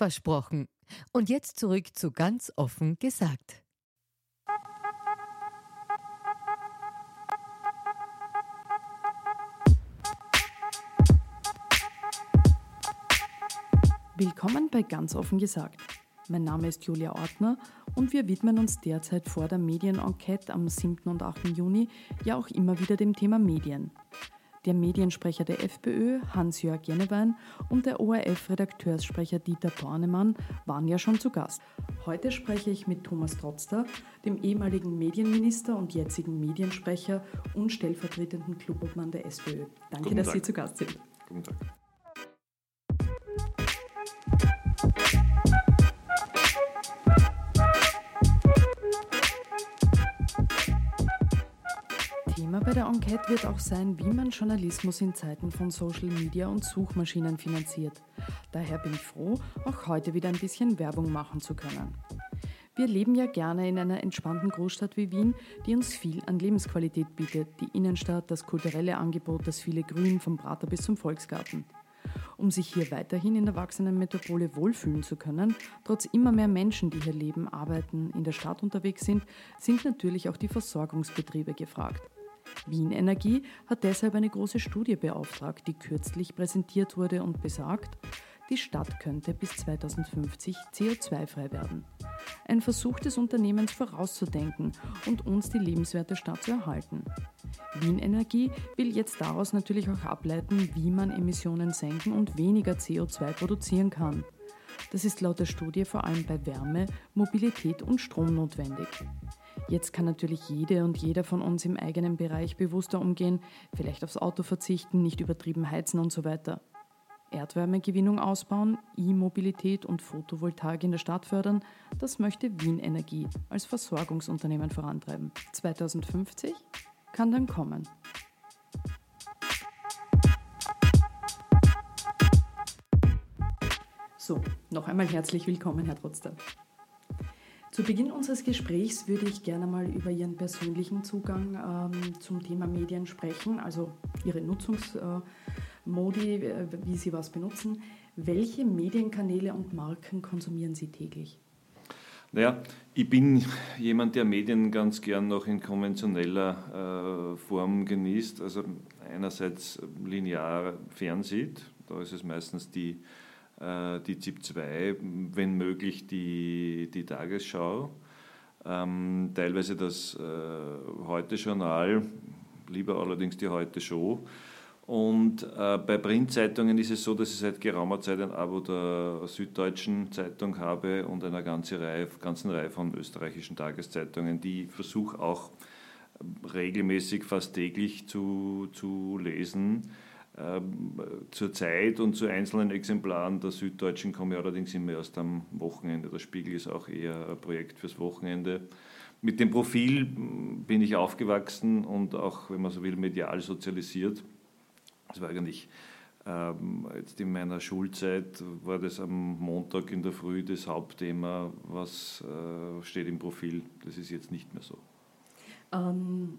Versprochen. Und jetzt zurück zu ganz offen gesagt. Willkommen bei Ganz offen gesagt. Mein Name ist Julia Ortner und wir widmen uns derzeit vor der Medienenquete am 7. und 8. Juni ja auch immer wieder dem Thema Medien. Der Mediensprecher der FPÖ, Hans-Jörg Jennewein, und der ORF-Redakteurssprecher Dieter Bornemann waren ja schon zu Gast. Heute spreche ich mit Thomas Trotzter, dem ehemaligen Medienminister und jetzigen Mediensprecher und stellvertretenden Clubobmann der SPÖ. Danke, dass Sie zu Gast sind. Guten Tag. Bei der Enquete wird auch sein, wie man Journalismus in Zeiten von Social Media und Suchmaschinen finanziert. Daher bin ich froh, auch heute wieder ein bisschen Werbung machen zu können. Wir leben ja gerne in einer entspannten Großstadt wie Wien, die uns viel an Lebensqualität bietet. Die Innenstadt, das kulturelle Angebot, das viele Grün vom Prater bis zum Volksgarten. Um sich hier weiterhin in der wachsenden Metropole wohlfühlen zu können, trotz immer mehr Menschen, die hier leben, arbeiten, in der Stadt unterwegs sind, sind natürlich auch die Versorgungsbetriebe gefragt. Wien Energie hat deshalb eine große Studie beauftragt, die kürzlich präsentiert wurde und besagt, die Stadt könnte bis 2050 CO2-frei werden. Ein Versuch des Unternehmens vorauszudenken und uns die lebenswerte Stadt zu erhalten. Wien Energie will jetzt daraus natürlich auch ableiten, wie man Emissionen senken und weniger CO2 produzieren kann. Das ist laut der Studie vor allem bei Wärme, Mobilität und Strom notwendig. Jetzt kann natürlich jede und jeder von uns im eigenen Bereich bewusster umgehen, vielleicht aufs Auto verzichten, nicht übertrieben heizen und so weiter. Erdwärmegewinnung ausbauen, E-Mobilität und Photovoltaik in der Stadt fördern, das möchte Wien Energie als Versorgungsunternehmen vorantreiben. 2050 kann dann kommen. So, noch einmal herzlich willkommen, Herr Trotzter. Zu Beginn unseres Gesprächs würde ich gerne mal über Ihren persönlichen Zugang ähm, zum Thema Medien sprechen, also Ihre Nutzungsmodi, äh, wie Sie was benutzen. Welche Medienkanäle und Marken konsumieren Sie täglich? Naja, ich bin jemand, der Medien ganz gern noch in konventioneller äh, Form genießt. Also einerseits linear fernsieht, da ist es meistens die die ZIP 2, wenn möglich die, die Tagesschau, ähm, teilweise das äh, Heute-Journal, lieber allerdings die Heute-Show. Und äh, bei Printzeitungen ist es so, dass ich seit geraumer Zeit ein Abo der Süddeutschen Zeitung habe und einer ganzen Reihe, ganzen Reihe von österreichischen Tageszeitungen, die ich versuche auch regelmäßig, fast täglich zu, zu lesen. Ähm, zur Zeit und zu einzelnen Exemplaren der Süddeutschen komme ich allerdings immer erst am Wochenende. Der Spiegel ist auch eher ein Projekt fürs Wochenende. Mit dem Profil bin ich aufgewachsen und auch, wenn man so will, medial sozialisiert. Das war eigentlich ähm, jetzt in meiner Schulzeit, war das am Montag in der Früh das Hauptthema, was äh, steht im Profil. Das ist jetzt nicht mehr so. Ähm,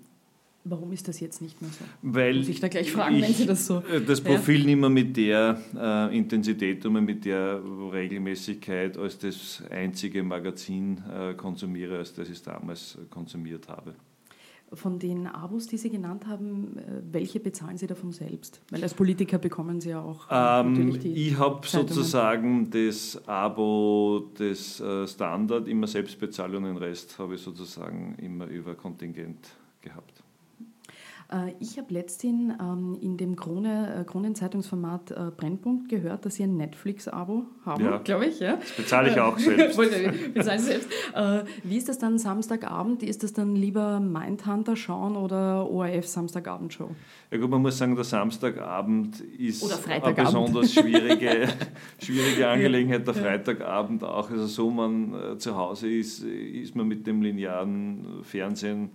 Warum ist das jetzt nicht mehr so? Weil Muss ich da gleich fragen, ich, wenn Sie das so. Äh, das Profil ja? nicht mehr mit der äh, Intensität und mit der Regelmäßigkeit als das einzige Magazin äh, konsumiere, als das ich damals konsumiert habe. Von den Abos, die Sie genannt haben, äh, welche bezahlen Sie davon selbst? Weil als Politiker bekommen Sie ja auch äh, ähm, natürlich die Ich habe sozusagen das Abo des Standard immer selbst bezahlt und den Rest habe ich sozusagen immer über Kontingent gehabt. Äh, ich habe letztens ähm, in dem Krone, äh, Kronenzeitungsformat äh, Brennpunkt gehört, dass Sie ein Netflix-Abo haben, ja. glaube ich. Ja? Das bezahle ich auch selbst. bezahle ich selbst. Wie ist das dann Samstagabend? Ist das dann lieber Mindhunter schauen oder ORF Samstagabendshow? Ja gut, man muss sagen, der Samstagabend ist eine besonders schwierige, schwierige Angelegenheit. Der Freitagabend auch. Also so man zu Hause ist, ist man mit dem linearen Fernsehen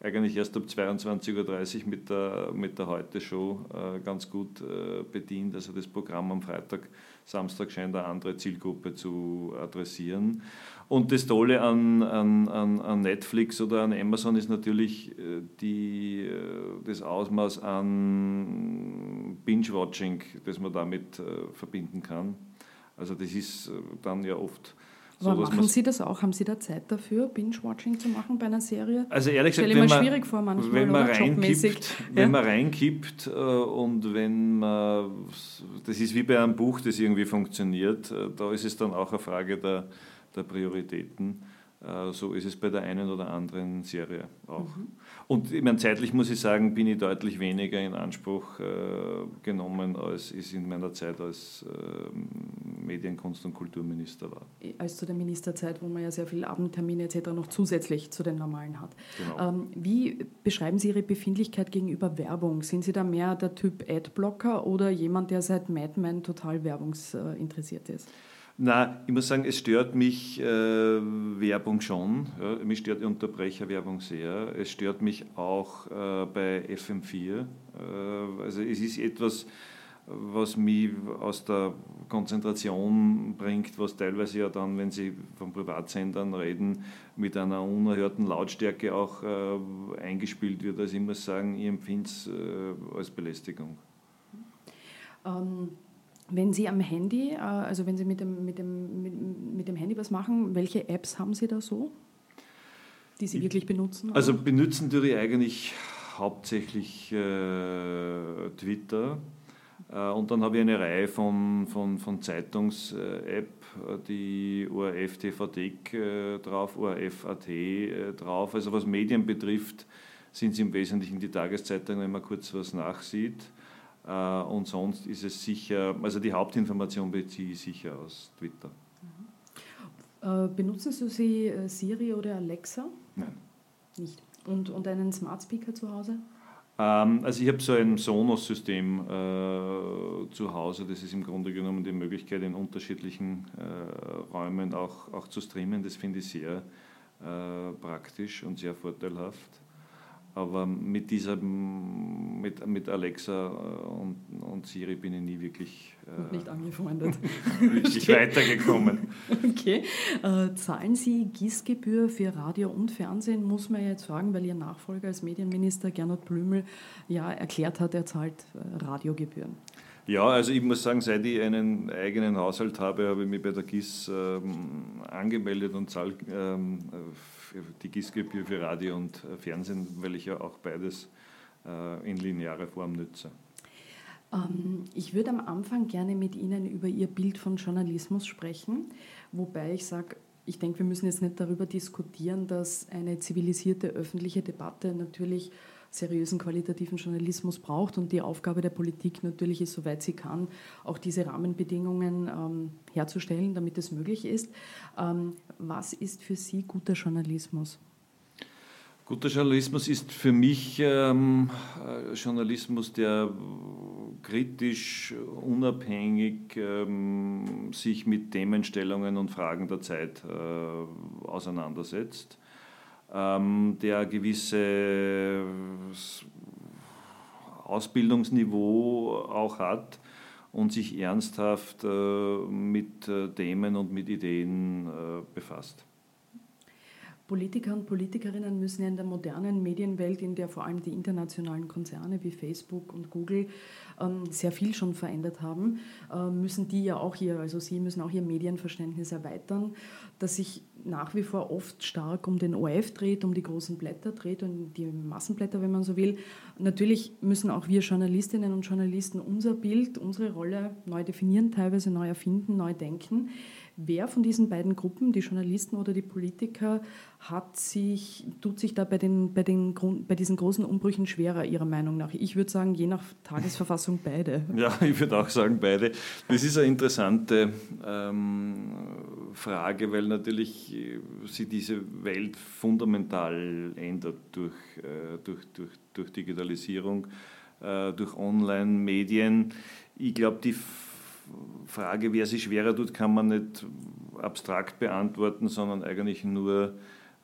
eigentlich erst ab 22.30 Uhr mit der, mit der Heute-Show äh, ganz gut äh, bedient. Also das Programm am Freitag, Samstag scheint eine andere Zielgruppe zu adressieren. Und das Tolle an, an, an Netflix oder an Amazon ist natürlich äh, die, äh, das Ausmaß an Binge-Watching, das man damit äh, verbinden kann. Also das ist dann ja oft aber so, machen Sie das auch? Haben Sie da Zeit dafür, Binge-Watching zu machen bei einer Serie? Also ehrlich gesagt, wenn man, schwierig vor manchmal, wenn man reinkippt, wenn ja? man reinkippt äh, und wenn man, das ist wie bei einem Buch, das irgendwie funktioniert, äh, da ist es dann auch eine Frage der, der Prioritäten. Äh, so ist es bei der einen oder anderen Serie auch. Mhm. Und ich meine, zeitlich muss ich sagen, bin ich deutlich weniger in Anspruch äh, genommen, als ich in meiner Zeit als äh, Medienkunst- und Kulturminister war. Als zu der Ministerzeit, wo man ja sehr viele Abendtermine etc. noch zusätzlich zu den normalen hat. Genau. Ähm, wie beschreiben Sie Ihre Befindlichkeit gegenüber Werbung? Sind Sie da mehr der Typ Adblocker oder jemand, der seit Madman total werbungsinteressiert ist? Na, ich muss sagen, es stört mich äh, Werbung schon. Ja, mich stört die Unterbrecherwerbung sehr. Es stört mich auch äh, bei FM4. Äh, also es ist etwas, was mich aus der Konzentration bringt, was teilweise ja dann, wenn Sie von Privatsendern reden, mit einer unerhörten Lautstärke auch äh, eingespielt wird. Also ich muss sagen, ich empfinde es äh, als Belästigung. Ähm wenn Sie am Handy, äh, also wenn Sie mit dem, mit, dem, mit, mit dem Handy was machen, welche Apps haben Sie da so, die Sie wirklich benutzen? Also benutzen tue ich eigentlich hauptsächlich äh, Twitter. Äh, und dann habe ich eine Reihe von, von, von Zeitungs-App, die ORF TVD äh, drauf, ORF.at äh, drauf. Also was Medien betrifft, sind es im Wesentlichen die Tageszeitungen, wenn man kurz was nachsieht. Äh, und sonst ist es sicher, also die Hauptinformation beziehe ich sicher aus Twitter. Mhm. Benutzen Sie äh, Siri oder Alexa? Nein. Nicht. Und, und einen Smart Speaker zu Hause? Ähm, also ich habe so ein Sonos-System äh, zu Hause. Das ist im Grunde genommen die Möglichkeit, in unterschiedlichen äh, Räumen auch, auch zu streamen. Das finde ich sehr äh, praktisch und sehr vorteilhaft. Aber mit dieser, mit, mit Alexa äh, und, und Siri bin ich nie wirklich äh, nicht angefreundet. wirklich okay. weitergekommen. Okay. Äh, zahlen Sie Gießgebühr für Radio und Fernsehen? Muss man ja jetzt fragen, weil Ihr Nachfolger als Medienminister Gernot Blümel ja erklärt hat, er zahlt äh, Radiogebühren. Ja, also ich muss sagen, seit ich einen eigenen Haushalt habe, habe ich mich bei der GIS ähm, angemeldet und zahle ähm, die GIS-Gebühr für Radio und äh, Fernsehen, weil ich ja auch beides äh, in linearer Form nütze. Ähm, ich würde am Anfang gerne mit Ihnen über Ihr Bild von Journalismus sprechen, wobei ich sage, ich denke, wir müssen jetzt nicht darüber diskutieren, dass eine zivilisierte öffentliche Debatte natürlich seriösen qualitativen Journalismus braucht und die Aufgabe der Politik natürlich ist, soweit sie kann, auch diese Rahmenbedingungen ähm, herzustellen, damit es möglich ist. Ähm, was ist für Sie guter Journalismus? Guter Journalismus ist für mich ähm, Journalismus, der kritisch, unabhängig ähm, sich mit Themenstellungen und Fragen der Zeit äh, auseinandersetzt der gewisse Ausbildungsniveau auch hat und sich ernsthaft äh, mit äh, Themen und mit Ideen äh, befasst. Politiker und Politikerinnen müssen ja in der modernen Medienwelt, in der vor allem die internationalen Konzerne wie Facebook und Google ähm, sehr viel schon verändert haben, äh, müssen die ja auch hier, also sie müssen auch ihr Medienverständnis erweitern, das sich nach wie vor oft stark um den ORF dreht, um die großen Blätter dreht und die Massenblätter, wenn man so will. Natürlich müssen auch wir Journalistinnen und Journalisten unser Bild, unsere Rolle neu definieren, teilweise neu erfinden, neu denken. Wer von diesen beiden Gruppen, die Journalisten oder die Politiker, hat sich, tut sich da bei, den, bei, den, bei diesen großen Umbrüchen schwerer, Ihrer Meinung nach? Ich würde sagen, je nach Tagesverfassung beide. Ja, ich würde auch sagen beide. Das ist eine interessante ähm, Frage, weil natürlich äh, sich diese Welt fundamental ändert durch, äh, durch, durch, durch Digitalisierung, äh, durch Online-Medien. Ich glaube, die Frage, wer sich schwerer tut, kann man nicht abstrakt beantworten, sondern eigentlich nur,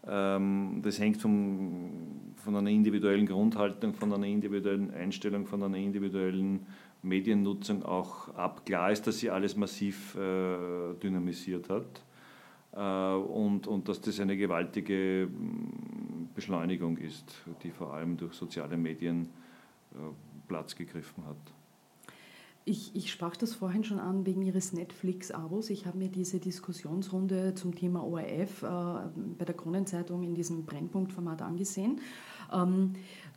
ähm, das hängt vom, von einer individuellen Grundhaltung, von einer individuellen Einstellung, von einer individuellen Mediennutzung auch ab. Klar ist, dass sie alles massiv äh, dynamisiert hat äh, und, und dass das eine gewaltige Beschleunigung ist, die vor allem durch soziale Medien äh, Platz gegriffen hat. Ich, ich, sprach das vorhin schon an wegen Ihres Netflix-Abos. Ich habe mir diese Diskussionsrunde zum Thema ORF äh, bei der Kronenzeitung in diesem Brennpunktformat angesehen. Ähm,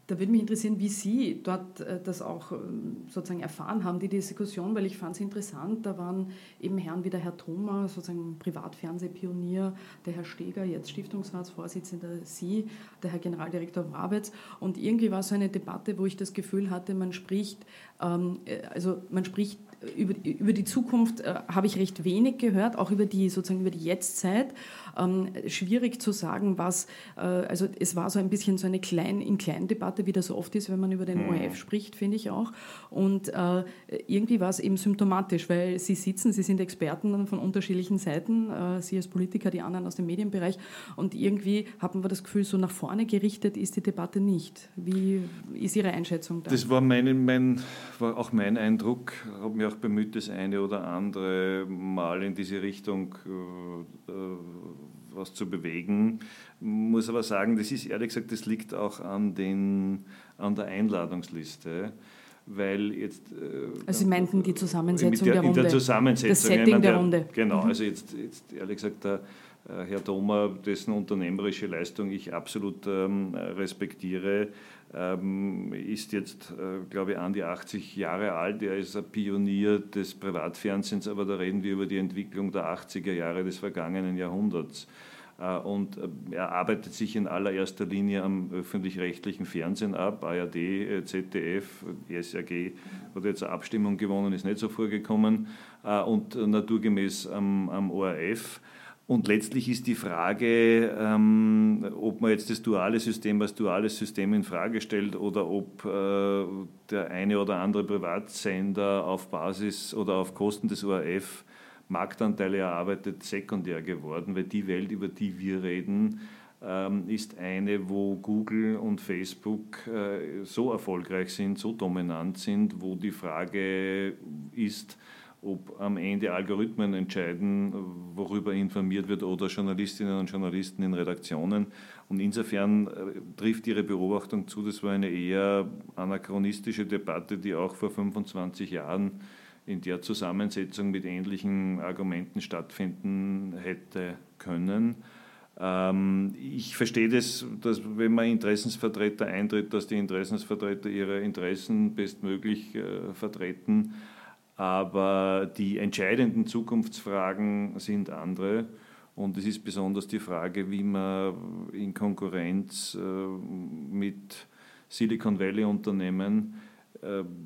da würde mich interessieren, wie Sie dort äh, das auch ähm, sozusagen erfahren haben, die Diskussion, weil ich fand es interessant. Da waren eben Herren wie der Herr Thoma, sozusagen Privatfernsehpionier, der Herr Steger, jetzt Stiftungsratsvorsitzender, Sie, der Herr Generaldirektor Wrabetz. Und irgendwie war so eine Debatte, wo ich das Gefühl hatte, man spricht, ähm, äh, also man spricht über, über die Zukunft äh, habe ich recht wenig gehört, auch über die sozusagen über die Jetztzeit. Ähm, schwierig zu sagen, was, äh, also es war so ein bisschen so eine klein in klein Debatte, wie das so oft ist, wenn man über den mhm. ORF spricht, finde ich auch. Und äh, irgendwie war es eben symptomatisch, weil sie sitzen, sie sind Experten von unterschiedlichen Seiten, äh, sie als Politiker, die anderen aus dem Medienbereich. Und irgendwie haben wir das Gefühl, so nach vorne gerichtet ist die Debatte nicht. Wie ist Ihre Einschätzung da? Das war, meine, mein, war auch mein Eindruck. Ich habe mich auch bemüht, das eine oder andere Mal in diese Richtung äh, äh was zu bewegen. Muss aber sagen, das ist ehrlich gesagt, das liegt auch an, den, an der Einladungsliste. Weil jetzt, äh, also Sie meinten die Zusammensetzung der, der, Runde? In der Zusammensetzung. Das Setting meine, der, der, Runde. Genau, mhm. also jetzt, jetzt ehrlich gesagt, der äh, Herr Thoma, dessen unternehmerische Leistung ich absolut ähm, respektiere, ähm, ist jetzt, äh, glaube ich, an die 80 Jahre alt. Er ist ein Pionier des Privatfernsehens, aber da reden wir über die Entwicklung der 80er Jahre des vergangenen Jahrhunderts. Äh, und äh, er arbeitet sich in allererster Linie am öffentlich-rechtlichen Fernsehen ab, ARD, äh, ZDF, SRG hat jetzt eine Abstimmung gewonnen, ist nicht so vorgekommen, und naturgemäß am, am ORF. Und letztlich ist die Frage, ähm, ob man jetzt das duale System als duales System in Frage stellt oder ob äh, der eine oder andere Privatsender auf Basis oder auf Kosten des ORF Marktanteile erarbeitet, sekundär geworden, weil die Welt, über die wir reden, ähm, ist eine, wo Google und Facebook äh, so erfolgreich sind, so dominant sind, wo die Frage ist, ob am Ende Algorithmen entscheiden, worüber informiert wird oder Journalistinnen und Journalisten in Redaktionen. Und insofern äh, trifft Ihre Beobachtung zu, das war eine eher anachronistische Debatte, die auch vor 25 Jahren in der Zusammensetzung mit ähnlichen Argumenten stattfinden hätte können. Ähm, ich verstehe das, dass wenn man Interessensvertreter eintritt, dass die Interessensvertreter ihre Interessen bestmöglich äh, vertreten, aber die entscheidenden Zukunftsfragen sind andere. Und es ist besonders die Frage, wie man in Konkurrenz äh, mit Silicon Valley-Unternehmen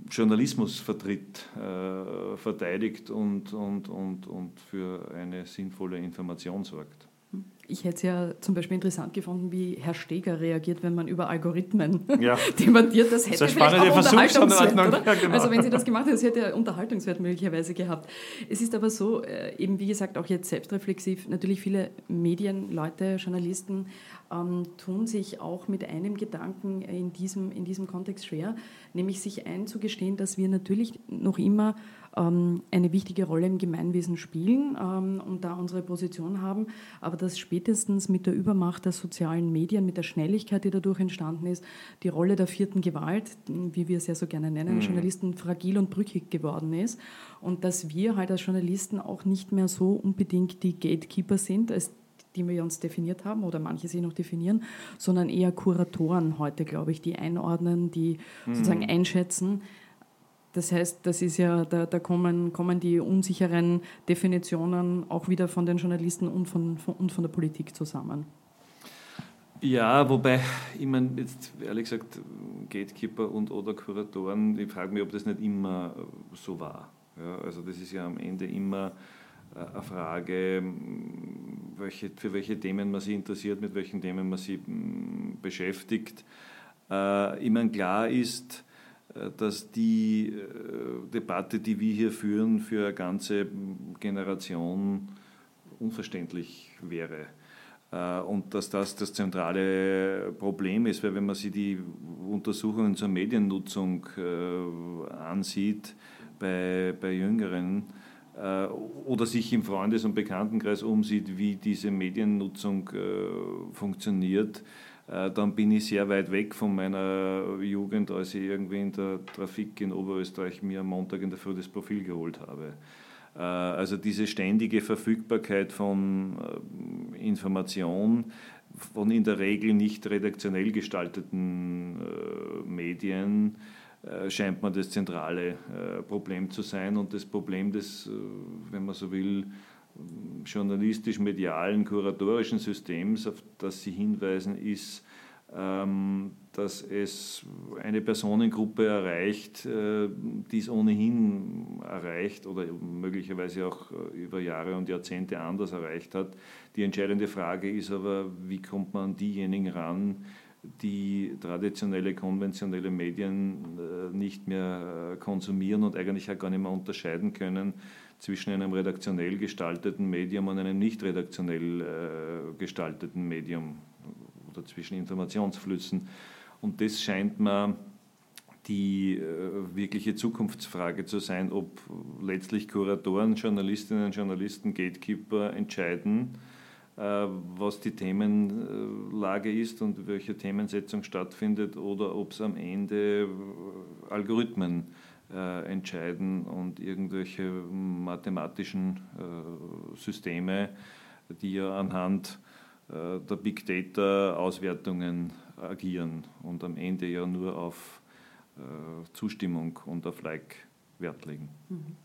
Journalismus vertritt, äh, verteidigt und, und, und, und für eine sinnvolle Information sorgt. Ich hätte es ja zum Beispiel interessant gefunden, wie Herr Steger reagiert, wenn man über Algorithmen ja. debattiert. Das hätte das vielleicht auch Unterhaltungswert, oder? Ja, genau. Also wenn Sie das gemacht hätten, das hätte Unterhaltungswert möglicherweise gehabt. Es ist aber so, äh, eben wie gesagt, auch jetzt selbstreflexiv, natürlich viele Medienleute, Journalisten ähm, tun sich auch mit einem Gedanken in diesem, in diesem Kontext schwer, nämlich sich einzugestehen, dass wir natürlich noch immer eine wichtige Rolle im Gemeinwesen spielen ähm, und da unsere Position haben, aber dass spätestens mit der Übermacht der sozialen Medien, mit der Schnelligkeit, die dadurch entstanden ist, die Rolle der vierten Gewalt, wie wir es ja so gerne nennen, mhm. Journalisten fragil und brüchig geworden ist und dass wir halt als Journalisten auch nicht mehr so unbedingt die Gatekeeper sind, als die wir uns definiert haben oder manche sich noch definieren, sondern eher Kuratoren heute, glaube ich, die einordnen, die mhm. sozusagen einschätzen, Das heißt, das ist ja, da, da kommen, kommen die unsicheren Definitionen auch wieder von den Journalisten und von, von, und von der Politik zusammen. Ja, wobei, ich meine, jetzt ehrlich gesagt, Gatekeeper und oder Kuratoren, ich frage mich, ob das nicht immer so war. Ja, also das ist ja am Ende immer äh, eine Frage, welche, für welche Themen man sich interessiert, mit welchen Themen man sich beschäftigt. Äh, ich meine, klar ist, dass die Debatte, die wir hier führen, für eine ganze Generation unverständlich wäre. Äh, und dass das das zentrale Problem ist, weil wenn man sich die Untersuchungen zur Mediennutzung äh, ansieht bei, bei Jüngeren äh, oder sich im Freundes- und Bekanntenkreis umsieht, wie diese Mediennutzung funktioniert, dann bin ich sehr weit weg von meiner Jugend, als ich irgendwie in der Trafik in Oberösterreich mir am Montag in der Früh das Profil geholt habe. Äh, also diese ständige Verfügbarkeit von äh, Information, von in der Regel nicht redaktionell gestalteten äh, Medien, scheint mir das zentrale Problem zu sein. Und das Problem des, wenn man so will, journalistisch-medialen, kuratorischen Systems, auf das Sie hinweisen, ist, ähm, dass es eine Personengruppe erreicht, äh, die es ohnehin erreicht oder möglicherweise auch äh, über Jahre und Jahrzehnte anders erreicht hat. Die entscheidende Frage ist aber, wie kommt man an diejenigen ran, die traditionelle, konventionelle Medien äh, nicht mehr konsumieren und eigentlich auch gar nicht mehr unterscheiden können zwischen einem redaktionell gestalteten Medium und einem nicht redaktionell gestalteten Medium oder zwischen Informationsflüssen. Und das scheint mir die äh, wirkliche Zukunftsfrage zu sein, ob letztlich Kuratoren, Journalistinnen Journalisten, Gatekeeper entscheiden, äh, was die Themenlage ist und welche Themensetzung stattfindet, oder ob es am Ende äh, Algorithmen äh, entscheiden und irgendwelche mathematischen äh, Systeme, die ja anhand äh, der Big Data-Auswertungen agieren und am Ende ja nur auf äh, Zustimmung und auf Like Wert legen. Mhm.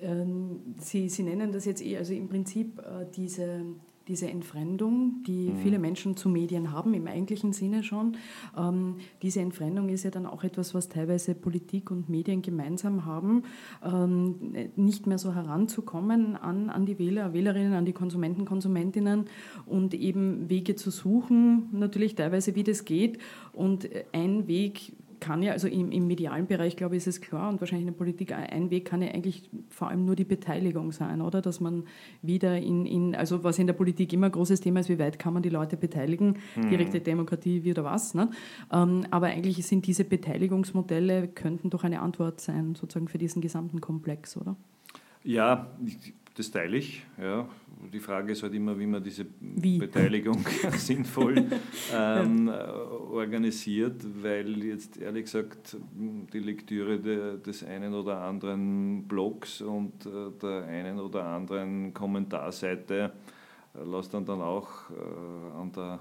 Ähm, Sie, Sie nennen das jetzt eh, also im Prinzip äh, diese diese Entfremdung, die mhm. viele Menschen zu Medien haben, im eigentlichen Sinne schon. Ähm, diese Entfremdung ist ja dann auch etwas, was teilweise Politik und Medien gemeinsam haben, ähm, nicht mehr so heranzukommen an, an die Wähler, Wählerinnen, an die Konsumenten, Konsumentinnen und eben Wege zu suchen, natürlich teilweise, wie das geht. Und ein Weg, kann ja, also im, im, medialen Bereich, glaube ich, ist es klar und wahrscheinlich in der Politik, ein Weg kann ja eigentlich vor allem nur die Beteiligung sein, oder? Dass man wieder in, in also was in der Politik immer ein großes Thema ist, wie weit kann man die Leute beteiligen, mhm. direkte Demokratie, wie oder was. Ne? Ähm, aber eigentlich sind diese Beteiligungsmodelle, könnten doch eine Antwort sein, sozusagen für diesen gesamten Komplex, oder? Ja, das teile ich. Ja. Die Frage ist halt immer, wie man diese wie? Beteiligung sinnvoll ähm, organisiert, weil jetzt ehrlich gesagt die Lektüre de, des einen oder anderen Blogs und äh, der einen oder anderen Kommentarseite äh, lässt dann, dann auch äh, an der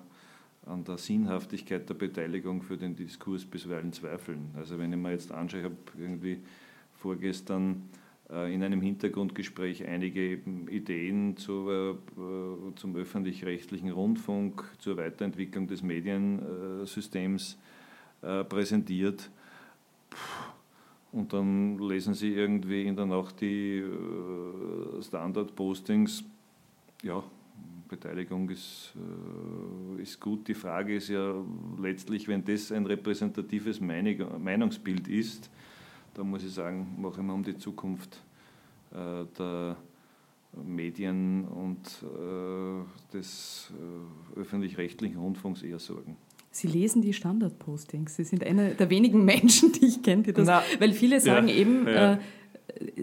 an der Sinnhaftigkeit der Beteiligung für den Diskurs bisweilen zweifeln. Also wenn ich mir jetzt anschaue, ich habe irgendwie vorgestern äh, in einem Hintergrundgespräch einige Ideen zu, äh, zum öffentlich-rechtlichen Rundfunk, zur Weiterentwicklung des Mediensystems äh, präsentiert. Und dann lesen Sie irgendwie in der Nacht die Standard-Postings. Ja, Beteiligung ist, ist gut. Die Frage ist ja letztlich, wenn das ein repräsentatives Meinungsbild ist, da muss ich sagen, mache ich mir um die Zukunft äh, der Medien und äh, des äh, öffentlich-rechtlichen Rundfunks eher Sorgen. Sie lesen die Standardpostings. Sie sind einer der wenigen Menschen, die ich kenne, die das. Na, weil viele sagen ja, eben, ja.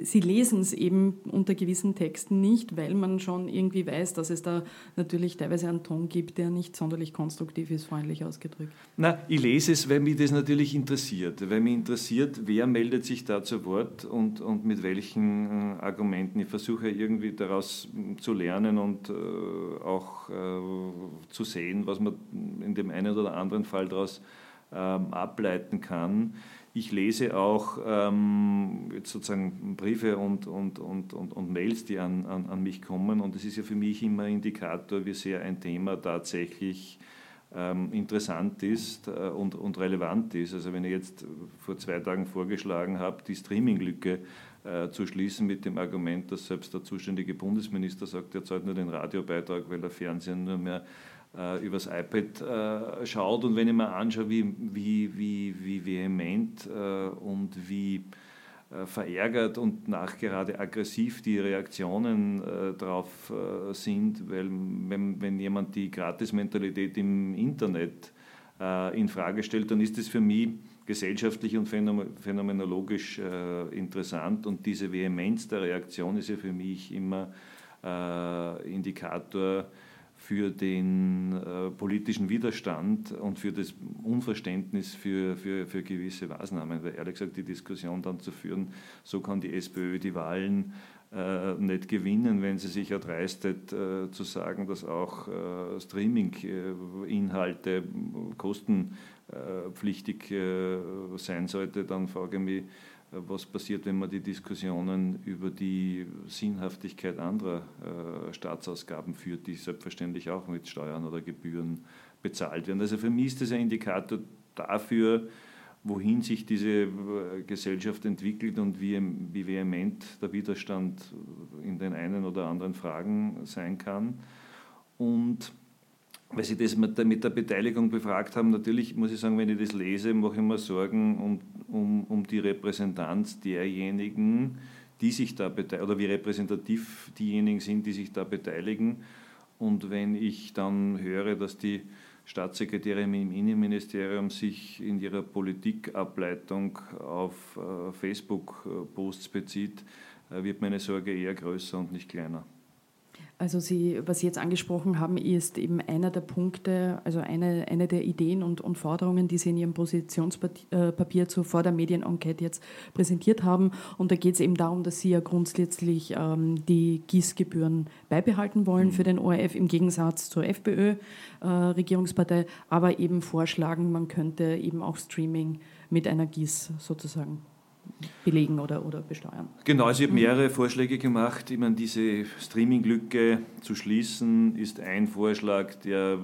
Sie lesen es eben unter gewissen Texten nicht, weil man schon irgendwie weiß, dass es da natürlich teilweise einen Ton gibt, der nicht sonderlich konstruktiv ist, freundlich ausgedrückt. Na, ich lese es, weil mich das natürlich interessiert. Weil mich interessiert, wer meldet sich da zu Wort und, und mit welchen äh, Argumenten. Ich versuche irgendwie daraus zu lernen und äh, auch äh, zu sehen, was man in dem einen oder anderen Fall daraus ähm, ableiten kann. Ich lese auch ähm, sozusagen Briefe und, und, und, und, und Mails, die an, an, an mich kommen. Und es ist ja für mich immer Indikator, wie sehr ein Thema tatsächlich ähm, interessant ist äh, und, und relevant ist. Also wenn ich jetzt vor zwei Tagen vorgeschlagen habe, die Streaming-Lücke äh, zu schließen mit dem Argument, dass selbst der zuständige Bundesminister sagt, er zahlt nur den Radiobeitrag, weil der Fernsehen nur mehr äh, übers iPad äh, schaut. Und wenn ich mir anschaue, wie, wie, wie, wie vehement äh, und wie äh, verärgert und nachgerade aggressiv die Reaktionen äh, darauf äh, sind, weil wenn, wenn jemand die Gratismentalität im Internet in Frage stellt, dann ist das für mich gesellschaftlich und phänomenologisch interessant und diese Vehemenz der Reaktion ist ja für mich immer Indikator für den äh, politischen Widerstand und für das Unverständnis für, für, für gewisse Maßnahmen. Weil ehrlich gesagt, die Diskussion dann zu führen, so kann die SPÖ die Wahlen äh, nicht gewinnen, wenn sie sich erdreistet äh, zu sagen, dass auch äh, Streaming-Inhalte kostenpflichtig äh, sein sollte, dann frage ich mich, was passiert, wenn man die Diskussionen über die Sinnhaftigkeit anderer äh, Staatsausgaben führt, die selbstverständlich auch mit Steuern oder Gebühren bezahlt werden. Also für mich ist das ein Indikator dafür, wohin sich diese äh, Gesellschaft entwickelt und wie, wie vehement der Widerstand in den einen oder anderen Fragen sein kann. Und weil Sie das mit der, mit der, Beteiligung befragt haben, natürlich muss ich sagen, wenn ich das lese, mache ich mir Sorgen um, um, um die Repräsentanz derjenigen, die sich da beteiligen, oder wie repräsentativ diejenigen sind, die sich da beteiligen. Und wenn ich dann höre, dass die Staatssekretärin im Innenministerium sich in ihrer Politikableitung auf äh, Facebook-Posts bezieht, äh, wird meine Sorge eher größer und nicht kleiner. Also Sie, was Sie jetzt angesprochen haben, ist eben einer der Punkte, also eine, eine der Ideen und, und Forderungen, die Sie in Ihrem Positionspapier zur vor der Medienenquete jetzt präsentiert haben. Und da geht es eben darum, dass Sie ja grundsätzlich ähm, die Gießgebühren beibehalten wollen für den ORF im Gegensatz zur FPÖ-Regierungspartei, äh, aber eben vorschlagen, man könnte eben auch Streaming mit einer Gieß sozusagen belegen oder, oder besteuern. Genau, also ich habe mehrere Vorschläge gemacht. Ich meine, diese Streaming-Lücke zu schließen ist ein Vorschlag, der,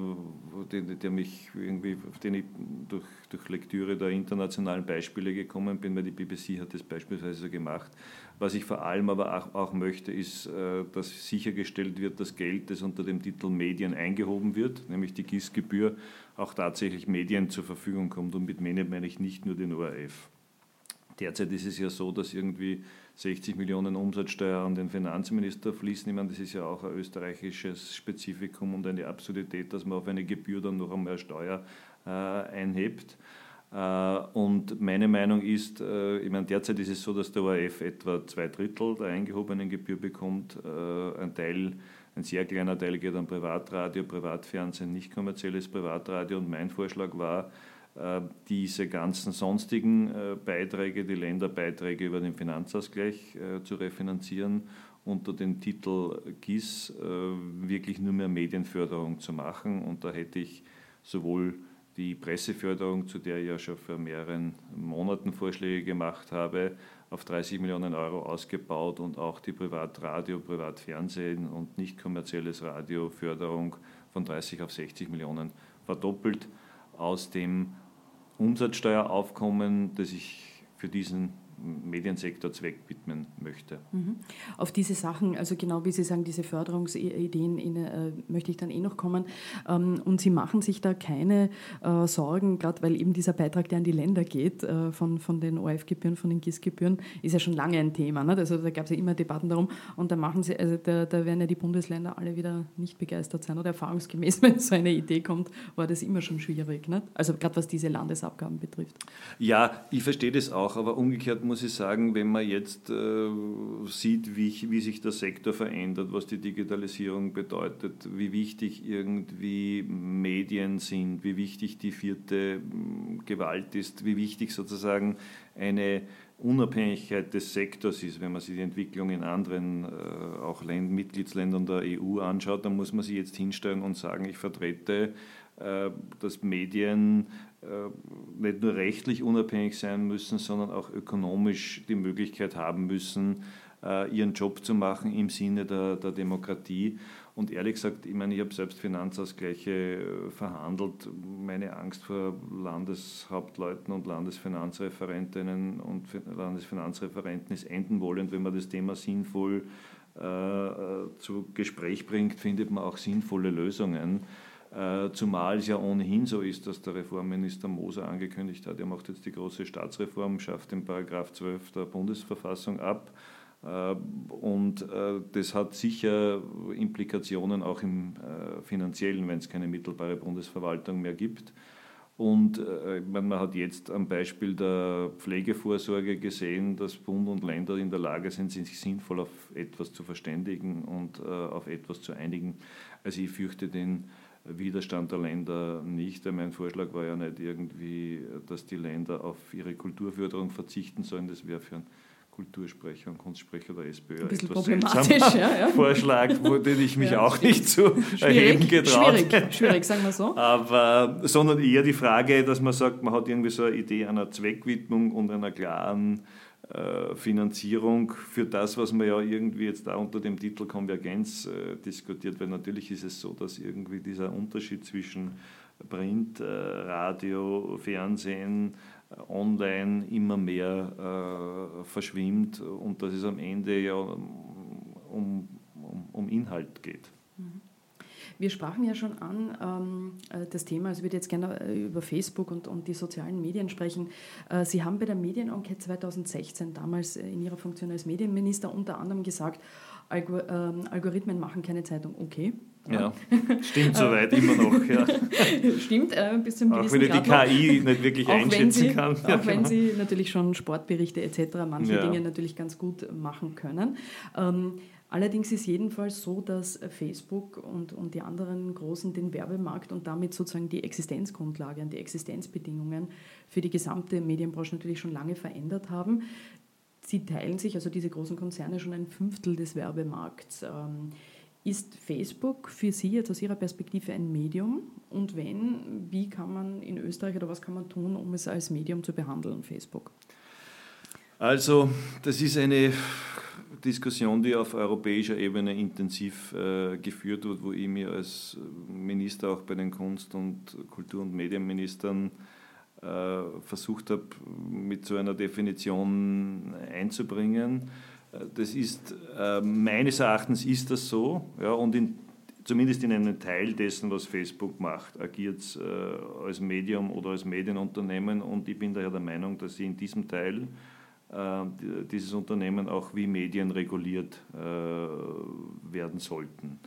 der, der mich irgendwie, auf den ich durch, durch Lektüre der internationalen Beispiele gekommen bin, weil die BBC hat das beispielsweise so gemacht. Was ich vor allem aber auch, auch möchte, ist, äh, dass sichergestellt wird, dass Geld, das unter dem Titel Medien eingehoben wird, nämlich die GIS-Gebühr, auch tatsächlich Medien zur Verfügung kommt. Und mit Medien meine ich nicht nur den ORF. Derzeit ist es ja so, dass irgendwie 60 Millionen Umsatzsteuer an den Finanzminister fließen. Ich meine, das ist ja auch ein österreichisches Spezifikum und eine Absurdität, dass man auf eine Gebühr dann noch einmal Steuer äh, einhebt. Äh, und meine Meinung ist, äh, ich meine, derzeit ist es so, dass der ORF etwa zwei Drittel der eingehobenen Gebühr bekommt. Äh, ein Teil, ein sehr kleiner Teil geht an Privatradio, Privatfernsehen, nicht kommerzielles Privatradio. Und mein Vorschlag war, diese ganzen sonstigen äh, Beiträge, die Länderbeiträge über den Finanzausgleich äh, zu refinanzieren, unter dem Titel GIS wirklich nur mehr Medienförderung zu machen. Und da hätte ich sowohl die Presseförderung, zu der ich ja schon vor mehreren Monaten Vorschläge gemacht habe, auf 30 Millionen Euro ausgebaut und auch die Privatradio, Privatfernsehen und nicht kommerzielles Radioförderung von 30 auf 60 Millionen verdoppelt aus dem Umsatzsteueraufkommen, das ich für diesen Mediensektor zweckwidmen möchte. Mhm. Auf diese Sachen, also genau wie Sie sagen, diese Förderungsideen äh, möchte ich dann eh noch kommen. Ähm, und Sie machen sich da keine äh, Sorgen, gerade weil eben dieser Beitrag, der an die Länder geht, äh, von, von den ORF-Gebühren, von den GIS-Gebühren, ist ja schon lange ein Thema. Ne? Also da gab es ja immer Debatten darum. Und da machen Sie, also da, da werden ja die Bundesländer alle wieder nicht begeistert sein. Oder erfahrungsgemäß, wenn so eine Idee kommt, war das immer schon schwierig. Ne? Also gerade was diese Landesabgaben betrifft. Ja, ich verstehe das auch, aber umgekehrt muss ich sagen, wenn man jetzt äh, sieht, wie, wie, sich der Sektor verändert, was die Digitalisierung bedeutet, wie wichtig irgendwie Medien sind, wie wichtig die vierte mm, Gewalt ist, wie wichtig sozusagen eine Unabhängigkeit des Sektors ist, wenn man sich die Entwicklung in anderen, äh, auch Länd Mitgliedsländern der EU anschaut, dann muss man sich jetzt hinstellen und sagen, ich vertrete dass Medien nicht nur rechtlich unabhängig sein müssen, sondern auch ökonomisch die Möglichkeit haben müssen, ihren Job zu machen im Sinne der, der Demokratie. Und ehrlich gesagt, ich meine, ich habe selbst Finanzausgleiche äh, verhandelt. Meine Angst vor Landeshauptleuten und Landesfinanzreferentinnen und Landesfinanzreferenten ist enden wollend. Wenn man das Thema sinnvoll äh, äh, zu Gespräch bringt, findet man auch sinnvolle Lösungen. Äh, zumal es ja ohnehin so ist, dass der Reformminister Moser angekündigt hat, er macht jetzt die große Staatsreform, schafft den Paragraph 12 der Bundesverfassung ab äh, und äh, das hat sicher Implikationen auch im finanziellen, wenn es keine mittelbare Bundesverwaltung mehr gibt. Und man hat jetzt am Beispiel der Pflegevorsorge gesehen, dass Bund und Länder in der Lage sind, sich sinnvoll auf etwas zu verständigen und auf etwas zu einigen. Also ich fürchte den Widerstand der Länder nicht. Mein Vorschlag war ja nicht irgendwie, dass die Länder auf ihre Kulturförderung verzichten sollen. Das wäre für einen Kultursprecher und Kunstsprecher der SPÖ ein bisschen problematisch, ja, ja. Vorschlag, den ich mich ja, auch nicht zu schwierig, erheben getraut Schwierig, schwierig, sagen wir so. Aber, sondern eher die Frage, dass man sagt, man hat irgendwie so eine Idee einer Zweckwidmung und einer klaren äh, Finanzierung für das, was man ja irgendwie jetzt da unter dem Titel Konvergenz äh, diskutiert, weil natürlich ist es so, dass irgendwie dieser Unterschied zwischen Print, äh, Radio, Fernsehen, online immer mehr äh, verschwimmt und dass es am Ende ja um, um, um Inhalt geht. Wir sprachen ja schon an ähm, äh, das Thema, also ich würde jetzt gerne äh, über Facebook und, und die sozialen Medien sprechen. Äh, Sie haben bei der Medienenquete 2016 damals in Ihrer Funktion als Medienminister unter anderem gesagt, Algor ähm, Algorithmen machen keine Zeitung. Okay, ja, stimmt soweit immer noch. Ja. stimmt, äh, bis zum Auch wenn ich die KI nicht wirklich einschätzen sie, kann. Ja, auch wenn genau. sie natürlich schon Sportberichte etc., manche ja. Dinge natürlich ganz gut machen können. Ähm, allerdings ist jedenfalls so, dass Facebook und, und die anderen Großen den Werbemarkt und damit sozusagen die Existenzgrundlage und die Existenzbedingungen für die gesamte Medienbranche natürlich schon lange verändert haben. Sie teilen sich, also diese großen Konzerne, schon ein Fünftel des Werbemarkts. Ähm, ist Facebook für Sie jetzt aus Ihrer Perspektive ein Medium? Und wenn, wie kann man in Österreich oder was kann man tun, um es als Medium zu behandeln, Facebook? Also, das ist eine Diskussion, die auf europäischer Ebene intensiv äh, geführt wird, wo ich mir als Minister auch bei den Kunst- und Kultur- und Medienministern äh, versucht habe, mit so einer Definition einzubringen. Das ist, äh, meines Erachtens ist das so, ja, und in, zumindest in einem Teil dessen, was Facebook macht, agiert es äh, als Medium oder als Medienunternehmen und ich bin daher der Meinung, dass sie in diesem Teil dieses Unternehmen auch wie Medien reguliert äh, werden sollten.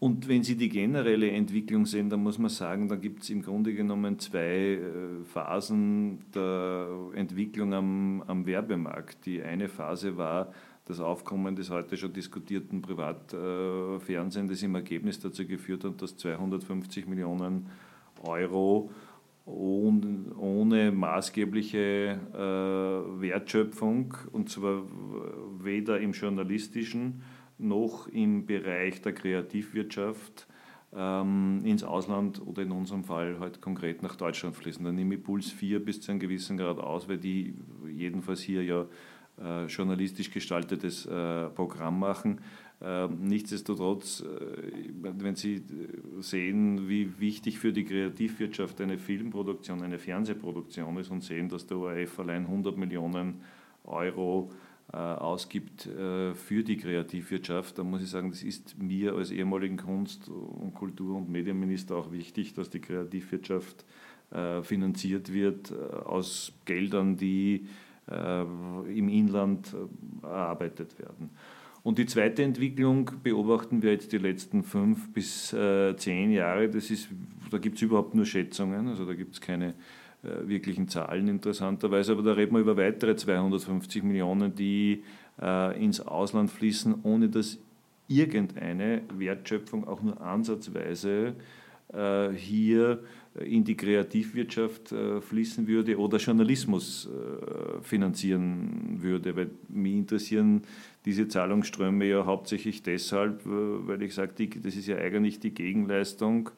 Und wenn Sie die generelle Entwicklung sehen, dann muss man sagen, da gibt es im Grunde genommen zwei äh, Phasen der Entwicklung am, am Werbemarkt. Die eine Phase war das Aufkommen des heute schon diskutierten Privatfernsehens, das im Ergebnis dazu geführt hat, dass 250 Millionen Euro ohne maßgebliche äh, Wertschöpfung, und zwar weder im journalistischen, noch im Bereich der Kreativwirtschaft ähm, ins Ausland oder in unserem Fall halt konkret nach Deutschland fließen. Dann nehme ich Puls 4 bis zu einem gewissen Grad aus, weil die jedenfalls hier ja äh, journalistisch gestaltetes äh, Programm machen. Ähm, nichtsdestotrotz, äh, wenn Sie sehen, wie wichtig für die Kreativwirtschaft eine Filmproduktion, eine Fernsehproduktion ist und sehen, dass der ORF allein 100 Millionen Euro äh, ausgibt äh, für die Kreativwirtschaft, dann muss ich sagen, das ist mir als ehemaligen Kunst- und Kultur- und Medienminister auch wichtig, dass die Kreativwirtschaft finanziert wird aus Geldern, die im Inland erarbeitet werden. Und die zweite Entwicklung beobachten wir jetzt die letzten fünf bis zehn Jahre. Das ist, da gibt es überhaupt nur Schätzungen, also da gibt es keine äh, wirklichen Zahlen interessanterweise, aber da reden wir über weitere 250 Millionen, die äh, ins Ausland fließen, ohne dass irgendeine Wertschöpfung auch nur ansatzweise äh, hier in die Kreativwirtschaft fließen würde oder Journalismus finanzieren würde. Weil mich interessieren diese Zahlungsströme ja hauptsächlich deshalb, weil ich sage, das ist ja eigentlich die Gegenleistung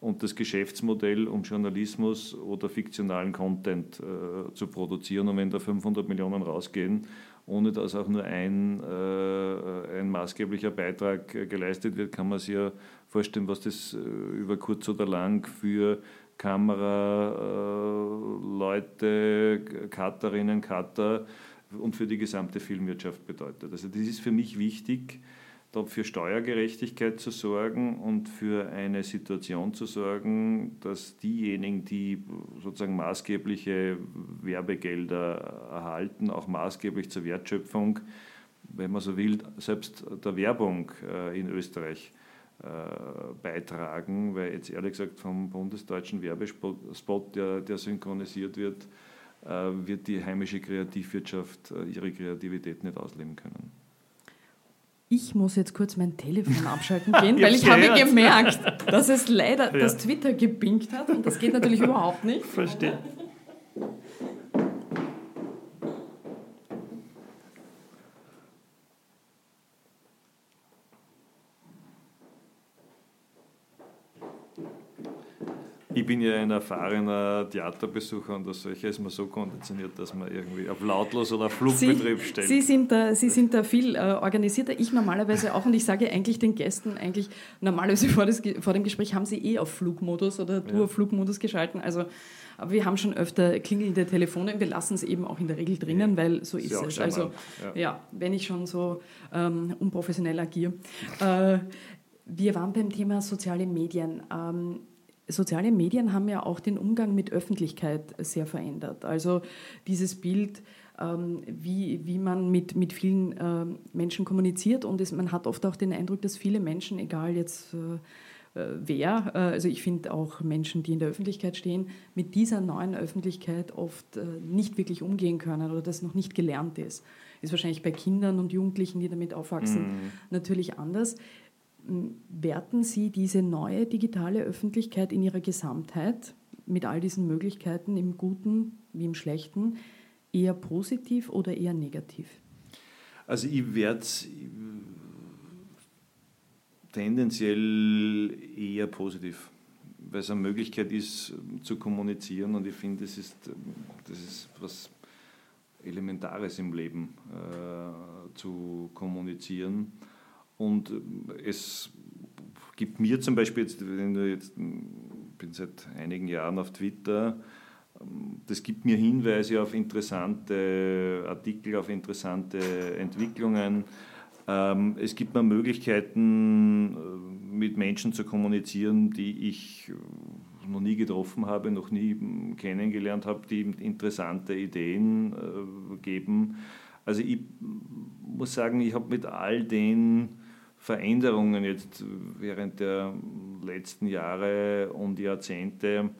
und das Geschäftsmodell, um Journalismus oder fiktionalen Content äh, zu produzieren. Und wenn da 500 Millionen rausgehen, ohne dass auch nur ein, äh, ein maßgeblicher Beitrag äh, geleistet wird, kann man sich ja vorstellen, was das äh, über kurz oder lang für Kameraleute, äh, Cutterinnen, Cutter und für die gesamte Filmwirtschaft bedeutet. Also das ist für mich wichtig, für Steuergerechtigkeit zu sorgen und für eine Situation zu sorgen, dass diejenigen, die sozusagen maßgebliche Werbegelder erhalten, auch maßgeblich zur Wertschöpfung, wenn man so will, selbst der Werbung äh, in Österreich äh, beitragen, weil jetzt ehrlich gesagt vom bundesdeutschen Werbespot, der, synchronisiert wird, wird die heimische Kreativwirtschaft ihre Kreativität nicht ausleben können. Ich muss jetzt kurz mein Telefon abschalten gehen, weil ich habe gemerkt, dass es leider ja. das Twitter gebinkt hat und das geht natürlich überhaupt nicht. Verstehe. Bin ja ein erfahrener Theaterbesucher und als solcher ist man so konditioniert, dass man irgendwie auf lautlos oder auf Flugbetrieb stellt. Sie sind da, Sie sind da viel äh, organisierter, ich normalerweise auch und ich sage eigentlich den Gästen, eigentlich normalerweise vor, das, vor dem Gespräch haben sie eh auf Flugmodus oder du ja. auf Flugmodus geschalten. Also aber wir haben schon öfter klingelnde Telefone. Wir lassen es eben auch in der Regel drinnen, weil so ist, ist es. Also ja. ja. wenn ich schon so ähm, unprofessionell agiere. Äh, wir waren beim Thema soziale Medien. Ähm, soziale Medien haben ja auch den Umgang mit Öffentlichkeit sehr verändert. Also dieses Bild, ähm, wie, wie man mit, mit vielen äh, Menschen kommuniziert und es, man hat oft auch den Eindruck, dass viele Menschen, egal jetzt äh, äh wer, äh, also ich finde auch Menschen, die in der Öffentlichkeit stehen, mit dieser neuen Öffentlichkeit oft äh, nicht wirklich umgehen können oder das noch nicht gelernt ist. Ist wahrscheinlich bei Kindern und Jugendlichen, die damit aufwachsen, mm. natürlich anders werten Sie diese neue digitale Öffentlichkeit in ihrer Gesamtheit mit all diesen Möglichkeiten im Guten wie im Schlechten eher positiv oder eher negativ? Also ich werde tendenziell eher positiv, weil es eine Möglichkeit ist zu kommunizieren und ich finde, das ist, das ist was Elementares im Leben, äh, zu kommunizieren. Und es gibt mir zum Beispiel, jetzt, wenn du jetzt, bin seit einigen Jahren auf Twitter, das gibt mir Hinweise auf interessante Artikel, auf interessante Entwicklungen. Ähm, es gibt mir Möglichkeiten, äh, mit Menschen zu kommunizieren, die ich noch nie getroffen habe, noch nie kennengelernt habe, die interessante Ideen äh, geben. Also ich muss sagen, ich habe mit all den Veränderungen jetzt während der letzten Jahre und Jahrzehnte.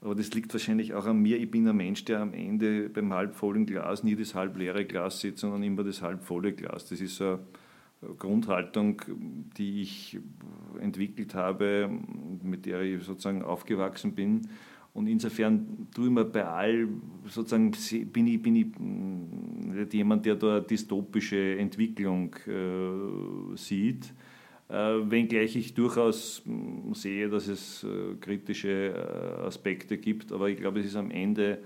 Aber das liegt wahrscheinlich auch an mir. Ich bin ein Mensch, der am Ende beim halbvollen Glas nie das halbleere Glas sieht, sondern immer das halbvolle Glas. Das ist eine Grundhaltung, die ich entwickelt habe, mit der ich sozusagen aufgewachsen bin. Und insofern tue ich mir bei all, sozusagen, bin ich, bin ich nicht jemand, der da dystopische Entwicklung äh, sieht. Äh, wenngleich ich durchaus sehe, dass es äh, kritische äh, Aspekte gibt, aber ich glaube, es ist am Ende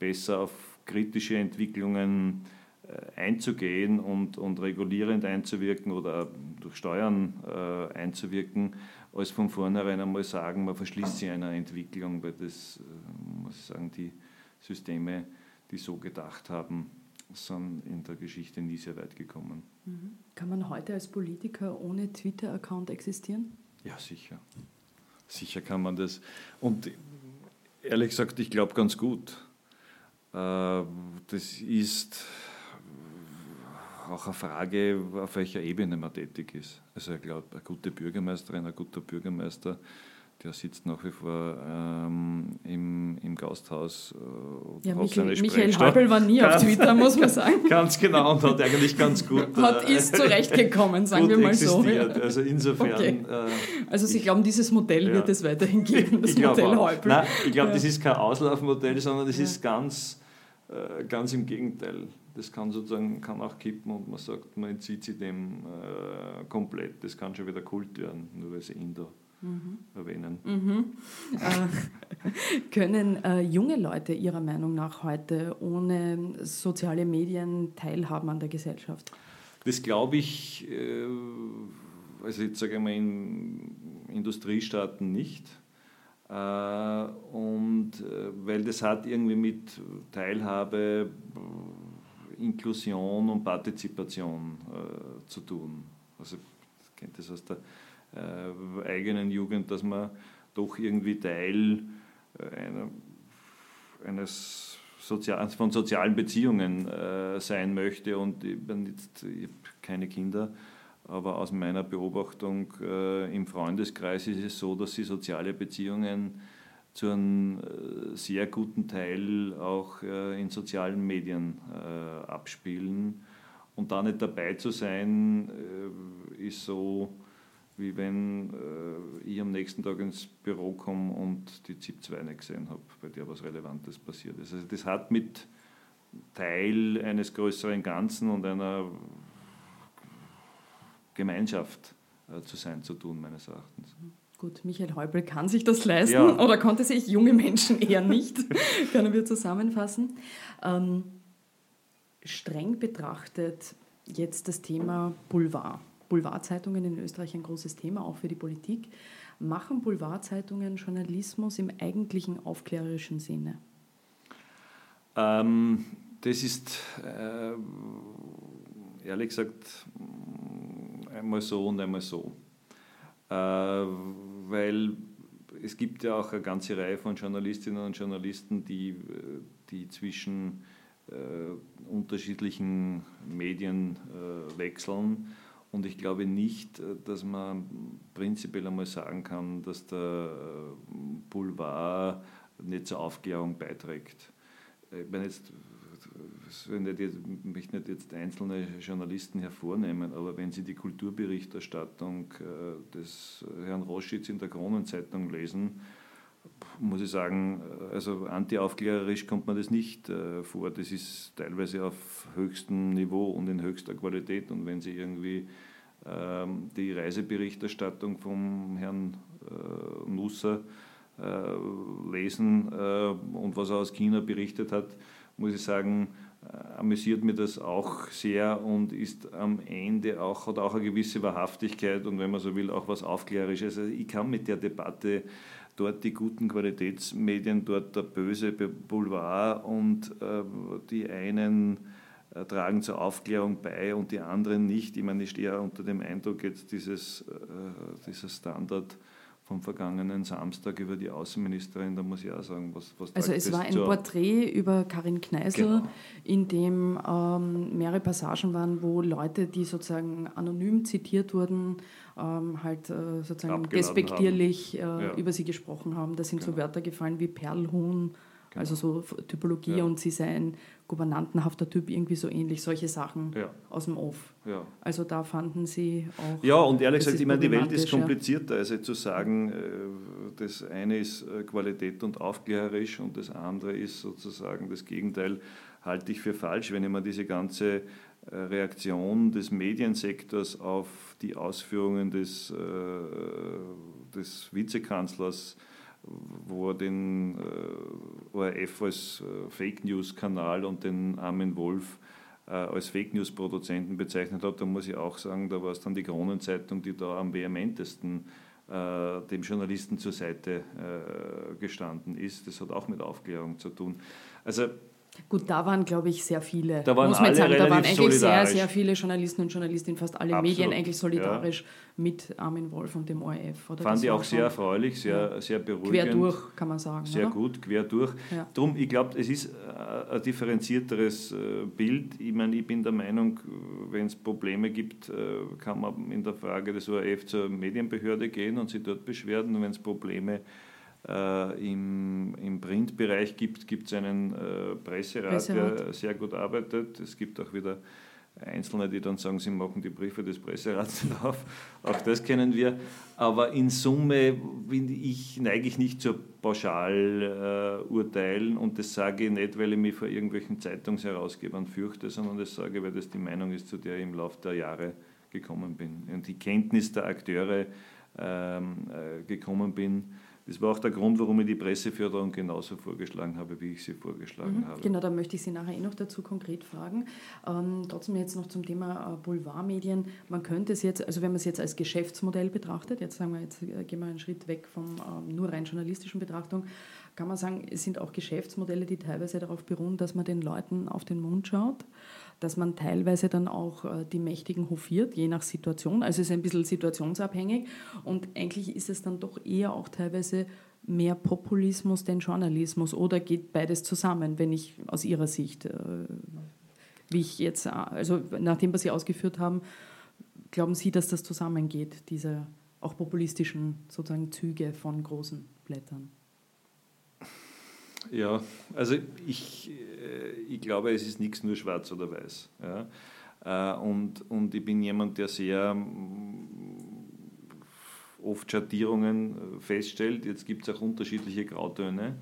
besser auf kritische Entwicklungen äh, einzugehen und, und regulierend einzuwirken oder durch Steuern äh, einzuwirken, als von vornherein einmal sagen, man verschließt sich einer Entwicklung, weil das, äh, muss ich sagen, die Systeme, die so gedacht haben, sind in der Geschichte nie sehr weit gekommen. Mhm. Kann man heute als Politiker ohne Twitter-Account existieren? Ja, sicher. Sicher kann man das. Und ehrlich gesagt, ich glaube ganz gut. Äh, das ist auch eine Frage, auf welcher Ebene man tätig ist. Also ich glaube, eine gute Bürgermeisterin, ein guter Bürgermeister, der sitzt nach wie vor ähm, im, im Gasthaus. Äh, ja, Michael, Michael Häupl war nie auf Twitter, muss man sagen. ganz genau und hat eigentlich ganz gut. hat, äh, ist zurechtgekommen, sagen wir mal so. Also insofern. Okay. Äh, also Sie ich, glauben, dieses Modell ja. wird es weiterhin geben, das Modell Häupl? Nein, ich glaube, ja. das ist kein Auslaufmodell, sondern das ist ganz, äh, ganz im Gegenteil das kann sozusagen kann auch kippen und man sagt, man entzieht sich dem äh, komplett. Das kann schon wieder Kult werden, nur weil es Inder mhm. erwähnen. Mhm. Äh, können äh, junge Leute Ihrer Meinung nach heute ohne soziale Medien teilhaben an der Gesellschaft? Das glaube ich, äh, also jetzt sage ich mal in Industriestaaten nicht. Äh, und äh, weil das hat irgendwie mit Teilhabe, Inklusion und Partizipation zu tun. Also ich kenne das aus der eigenen Jugend, dass man doch irgendwie Teil einer, eines Sozial von sozialen Beziehungen äh, sein möchte. Und ich, ich habe keine Kinder, aber aus meiner Beobachtung äh, im Freundeskreis ist es so, dass sie soziale Beziehungen zu einem äh, sehr guten Teil auch äh, in sozialen Medien äh, abspielen. Und da nicht dabei zu sein, ist so, wie wenn ich am nächsten Tag ins Büro komme und die ZIP 2 nicht gesehen habe, bei der was Relevantes passiert ist. Also das hat mit Teil eines größeren Ganzen und einer Gemeinschaft zu sein zu tun, meines Erachtens. Gut, Michael Häupl kann sich das leisten ja. oder konnte sich junge Menschen eher nicht, können wir zusammenfassen. Ähm, streng betrachtet jetzt das Thema Boulevard. Boulevardzeitungen in Österreich ein großes Thema, auch für die Politik. Machen Boulevardzeitungen Journalismus im eigentlichen aufklärerischen Sinne? Ähm, das ist äh, ehrlich gesagt einmal so und einmal so. Äh, weil es gibt ja auch eine ganze Reihe von Journalistinnen und Journalisten, die, die zwischen äh, unterschiedlichen Medien äh, wechseln und ich glaube nicht, äh, dass man prinzipiell einmal sagen kann, dass der äh, Boulevard nicht zur Aufklärung beiträgt. Ich meine jetzt, ich möchte nicht jetzt einzelne Journalisten hervornehmen, aber wenn Sie die Kulturberichterstattung äh, des Herrn Roschitz in der Kronenzeitung lesen, muss ich sagen, also antiaufklärerisch kommt man das nicht vor. Das ist teilweise auf höchstem Niveau und in höchster Qualität. Und wenn Sie irgendwie ähm, die Reiseberichterstattung vom Herrn äh, Nusser äh, lesen äh, und was er aus China berichtet hat, muss ich sagen, amüsiert mir das auch sehr und ist am Ende auch, hat auch eine gewisse Wahrhaftigkeit und wenn man so will, auch was Aufklärerisches. Also ich kann mit der Debatte dort die guten Qualitätsmedien, dort der böse Boulevard und äh, die einen äh, tragen zur Aufklärung bei und die anderen nicht. Ich meine, ich stehe ja unter dem Eindruck jetzt dieses, äh, dieser Standard vom vergangenen Samstag über die Außenministerin, da muss ich auch sagen, was, was Also es war ein Porträt über Karin Kneißl, genau. in dem ähm, mehrere Passagen waren, wo Leute, die sozusagen anonym zitiert wurden, ähm, halt äh, sozusagen despektierlich äh, ja. über sie gesprochen haben. Da sind genau. so Wörter gefallen wie Perlhuhn, Genau. Also so Typologie ja. und sie sei ein gouvernantenhafter Typ, irgendwie so ähnlich, solche Sachen ja. aus dem Off. Ja. Also da fanden sie auch. Ja, und ehrlich gesagt, ich meine, die Welt ist komplizierter. Also zu sagen, äh, das eine ist äh, Qualität und aufklärerisch und das andere ist sozusagen das Gegenteil, halte ich für falsch, wenn ich mir diese ganze äh, Reaktion des Mediensektors auf die Ausführungen des, des Vizekanzlers wo er den äh, ORF als äh, Fake News-Kanal und den Armin Wolf äh, als Fake News-Produzenten bezeichnet hat, da muss ich auch sagen, da war es dann die Kronenzeitung, die da am vehementesten äh, dem Journalisten zur Seite äh, gestanden ist. Das hat auch mit Aufklärung zu tun. Also Gut, da waren, glaube ich, sehr viele. Da waren muss man alle sagen, da waren eigentlich sehr, sehr viele Journalisten und Journalistinnen, fast alle Absolut. Medien eigentlich solidarisch ja. mit Armin Wolf und dem ORF. Oder Fand ich auch sehr erfreulich, sehr, sehr beruhigend. Quer durch, kann man sagen. Sehr oder? gut, quer durch. Ja. Drum, ich glaube, es ist äh, ein differenzierteres äh, Bild. Ich meine, ich bin der Meinung, wenn es Probleme gibt, äh, kann man in der Frage des ORF zur Medienbehörde gehen und sich dort beschweren. Und wenn es Probleme gibt, äh, im, im Printbereich gibt, es einen äh, Presserat, Presserat, der sehr gut arbeitet. Es gibt auch wieder Einzelne, die dann sagen, sie machen die Briefe des Presserats auf. Auch das kennen wir. Aber in Summe ich, neige ich nicht zur Pauschalurteilen äh, und das sage ich nicht, weil ich mich vor irgendwelchen Zeitungsherausgebern fürchte, sondern das sage, weil das die Meinung ist, zu der ich im Laufe der Jahre gekommen bin. Und die Kenntnis der Akteure ähm, äh, gekommen bin. Das war auch der Grund, warum ich die Presseförderung genauso vorgeschlagen habe, wie ich sie vorgeschlagen mhm, habe. Genau, da möchte ich Sie nachher eh noch dazu konkret fragen. Ähm, trotzdem jetzt noch zum Thema äh, Boulevardmedien. Man könnte es jetzt, also wenn man es jetzt als Geschäftsmodell betrachtet, jetzt sagen wir, jetzt äh, gehen wir einen Schritt weg von ähm, nur rein journalistischen Betrachtung, kann man sagen, es sind auch Geschäftsmodelle, die teilweise darauf beruhen, dass man den Leuten auf den Mund schaut, dass man teilweise dann auch äh, die Mächtigen hofiert, je nach Situation. Also es ist ein bisschen situationsabhängig und eigentlich ist es dann doch eher auch teilweise mehr Populismus denn Journalismus oder geht beides zusammen, wenn ich aus Ihrer Sicht, äh, wie ich jetzt, also nach dem, was Sie ausgeführt haben, glauben Sie, dass das zusammengeht, diese auch populistischen sozusagen Züge von großen Blättern? Ja, also ich, äh, ich glaube, es ist nichts nur schwarz oder weiß. Ja. Äh, und, und ich bin jemand, der sehr mm, oft Schattierungen äh, feststellt. Jetzt gibt es auch unterschiedliche Grautöne.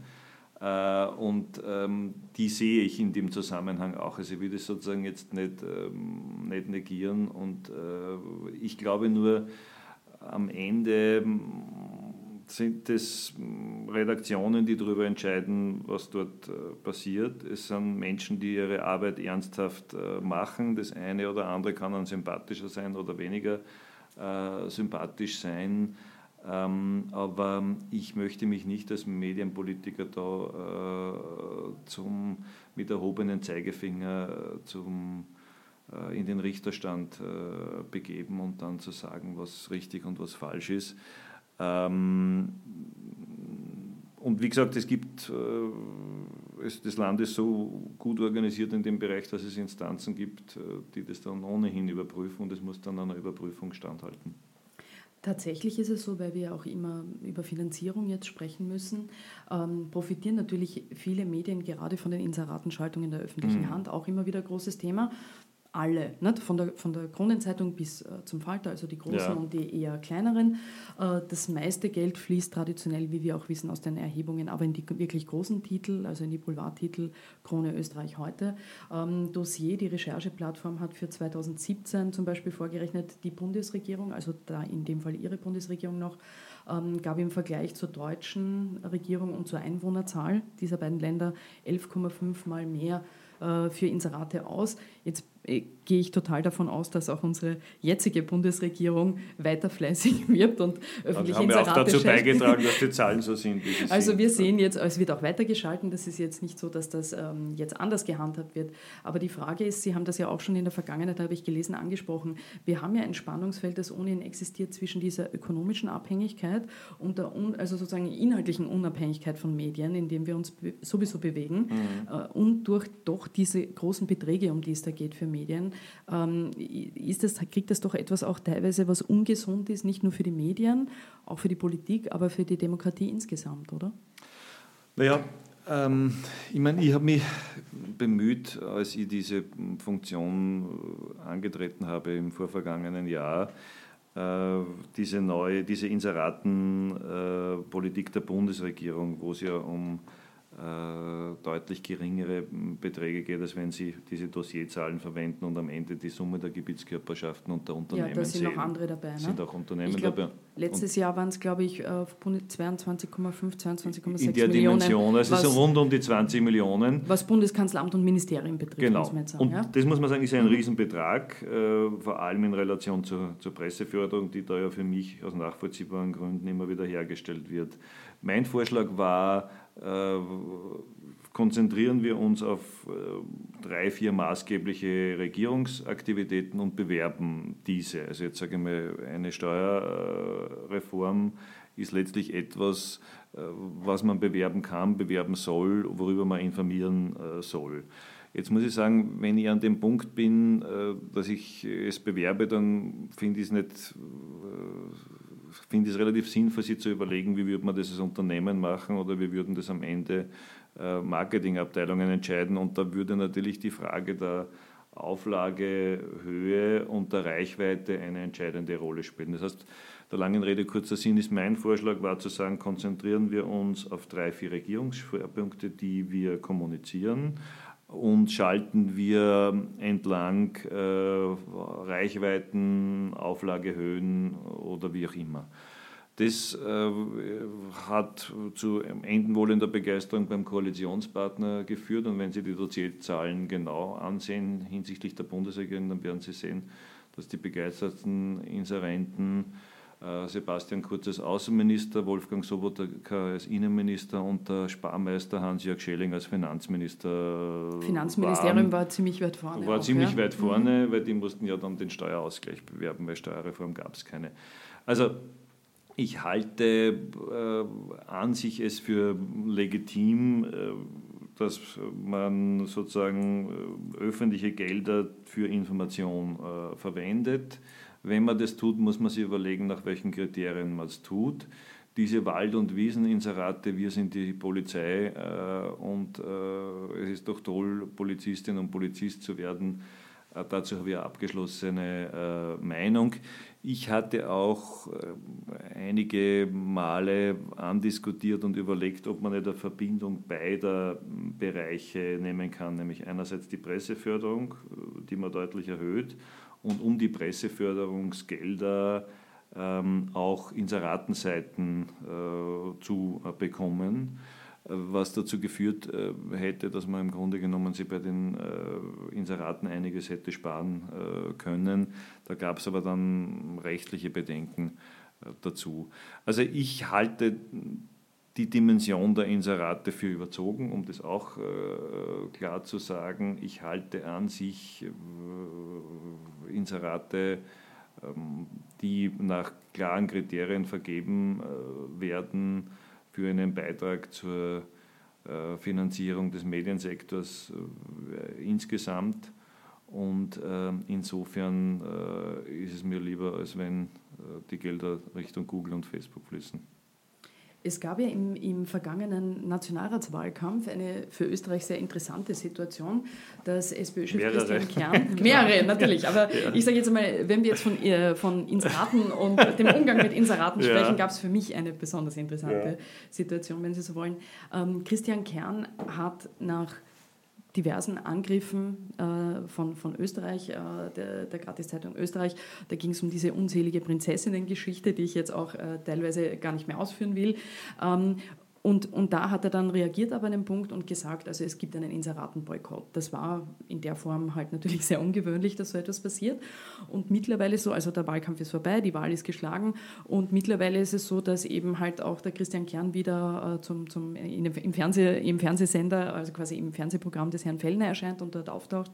Und ähm, die sehe ich in dem Zusammenhang auch. Also ich will das sozusagen jetzt nicht, ähm, nicht negieren. Und ich glaube nur, am Ende sind es hm, Redaktionen, die darüber entscheiden, was dort äh, passiert. Es sind Menschen, die ihre Arbeit ernsthaft äh, machen. Das eine oder andere kann dann sympathischer sein oder weniger äh, sympathisch sein. Ähm, aber ich möchte mich nicht als Medienpolitiker da zum, mit erhobenen Zeigefinger zum, in den Richterstand begeben und dann zu sagen, was richtig und was falsch ist. Ähm, und wie gesagt, es gibt, äh, das Land ist so gut organisiert in dem Bereich, dass es Instanzen gibt, äh, die das dann ohnehin überprüfen und es muss dann einer Überprüfung standhalten. Tatsächlich ist es so, weil wir auch immer über Finanzierung jetzt sprechen müssen, ähm, profitieren natürlich viele Medien gerade von den Inseratenschaltungen der öffentlichen mhm. Hand, auch immer wieder großes Thema alle, nicht? Von, der, von der Kronenzeitung bis äh, zum Falter, also die großen ja. und die eher kleineren. Äh, das meiste Geld fließt traditionell, wie wir auch wissen, aus den Erhebungen, aber in die wirklich großen Titel, also in die Boulevardtitel Krone Österreich heute. Ähm, Dossier, die Rechercheplattform, hat für 2017 zum Beispiel vorgerechnet, die Bundesregierung, also da in dem Fall ihre Bundesregierung noch, ähm, gab im Vergleich zur deutschen Regierung und zur Einwohnerzahl dieser beiden Länder 11,5 Mal mehr äh, für Inserate aus. Jetzt gehe ich total davon aus, dass auch unsere jetzige Bundesregierung weiter fleißig wirbt und öffentliche haben Inserate wir auch dazu beigetragen, dass die Zahlen so sind, wie sie Also sind. wir sehen jetzt, es wird auch weitergeschalten, das ist jetzt nicht so, dass das ähm, jetzt anders gehandhabt wird. Aber die Frage ist, Sie haben das ja auch schon in der Vergangenheit, habe ich gelesen, angesprochen, wir haben ja ein Spannungsfeld, das ohnehin existiert zwischen dieser ökonomischen Abhängigkeit und der also sozusagen inhaltlichen Unabhängigkeit von Medien, in dem wir uns sowieso bewegen, mhm. äh, und durch doch diese großen Beträge, um die es da geht für Medien, ähm, ist das, kriegt das doch etwas auch teilweise, was ungesund ist, nicht nur für die Medien, auch für die Politik, aber für die Demokratie insgesamt, oder? Naja, ähm, ich meine, ich habe mich bemüht, als ich diese Funktion angetreten habe im vorvergangenen Jahr, äh, diese neue, diese Inseratenpolitik äh, der Bundesregierung, wo es ja um äh, deutlich geringere Beträge geht, als wenn Sie diese Dossierzahlen verwenden und am Ende die Summe der Gebietskörperschaften und der Unternehmen sehen. Ja, da sind sehen. noch andere dabei. Ne? sind auch Unternehmen glaub, dabei. Letztes und Jahr waren es, glaube ich, 22,5, 22,6 Millionen. In der Millionen, Dimension, also es sind rund um die 20 Millionen. Was Bundeskanzleramt und Ministerium betrifft, genau. muss man jetzt sagen. Und ja? das muss man sagen, ist ein mhm. Riesenbetrag, äh, vor allem in Relation zur, zur Presseförderung, die da ja für mich aus nachvollziehbaren Gründen immer wieder hergestellt wird. Mein Vorschlag war, äh, konzentrieren wir uns auf äh, drei, vier maßgebliche Regierungsaktivitäten und bewerben diese. Also jetzt sage ich mal, eine Steuerreform ist letztlich etwas, äh, was man bewerben kann, bewerben soll, worüber man informieren soll. Jetzt muss ich sagen, wenn ich an dem Punkt bin, dass ich es bewerbe, dann finde ich es nicht finde es relativ sinnvoll, sich zu überlegen, wie würde man das als Unternehmen machen oder wie würden das am Ende äh, Marketingabteilungen entscheiden. Und da würde natürlich die Frage der Auflagehöhe und der Reichweite eine entscheidende Rolle spielen. Das heißt, der langen Rede kurzer Sinn ist mein Vorschlag war zu sagen, konzentrieren wir uns auf drei, vier Regierungsschwerpunkte, die wir kommunizieren und schalten wir entlang äh, Reichweiten, Auflagehöhen oder wie auch immer. Das äh, hat zu endenwollender Begeisterung beim Koalitionspartner geführt. Und wenn Sie die Dossierzahlen genau ansehen hinsichtlich der Bundesregierung, dann werden Sie sehen, dass die begeisterten Inserenten Sebastian Kurz als Außenminister, Wolfgang Sobotka als Innenminister und der Sparmeister Hans-Jörg Schelling als Finanzminister. Finanzministerium waren, war ziemlich weit vorne. War auch, ziemlich ja? weit vorne, mhm. weil die mussten ja dann den Steuerausgleich bewerben, weil Steuerreform gab es keine. Also ich halte äh, an sich es für legitim, äh, dass man sozusagen äh, öffentliche Gelder für Information äh, verwendet. Wenn man das tut, muss man sich überlegen, nach welchen Kriterien man es tut. Diese Wald- und Wieseninserate, wir sind die Polizei äh, und äh, es ist doch toll, Polizistin und Polizist zu werden. Äh, dazu habe ich eine abgeschlossene Meinung. Ich hatte auch äh, einige Male andiskutiert und überlegt, ob man eine Verbindung beider Bereiche nehmen kann, nämlich einerseits die Presseförderung, äh, die man deutlich erhöht, und um die Presseförderungsgelder ähm, auch Inseratenseiten äh, zu bekommen was dazu geführt äh, hätte, dass man im Grunde genommen sie bei den äh, Inseraten einiges hätte sparen äh, können. Da gab es aber dann rechtliche Bedenken dazu. Also ich halte die Dimension der Inserate für überzogen, um das auch klar zu sagen. Ich halte an sich Inserate, ähm, die nach klaren Kriterien vergeben werden, für einen Beitrag zur äh, Finanzierung des Mediensektors äh, insgesamt. Und äh, insofern ist es mir lieber, als wenn die Gelder Richtung Google und Facebook fließen. Es gab ja im, im, vergangenen Nationalratswahlkampf eine für Österreich sehr interessante Situation, dass SPÖ-Chef Christian Kern, mehrere natürlich, aber ja. ich sage jetzt einmal, wenn wir jetzt von, äh, von Inseraten und dem Umgang mit Inseraten sprechen, ja. gab es für mich eine besonders interessante ja. Situation, wenn Sie so wollen. Ähm, Christian Kern hat nach diversen Angriffen äh, von, von Österreich, äh, der, der Gratiszeitung Österreich. Da ging es um diese unselige Prinzessinnen-Geschichte, die ich jetzt auch äh, teilweise gar nicht mehr ausführen will. Ähm, und, und da hat er dann reagiert ab einem Punkt und gesagt, also es gibt einen Inseratenboykott. Das war in der Form halt natürlich sehr ungewöhnlich, dass so etwas passiert. Und mittlerweile so, also der Wahlkampf ist vorbei, die Wahl ist geschlagen und mittlerweile ist es so, dass eben halt auch der Christian Kern wieder äh, zum, zum, in, im, Fernseh, im Fernsehsender, also quasi im Fernsehprogramm des Herrn Fellner erscheint und dort auftaucht.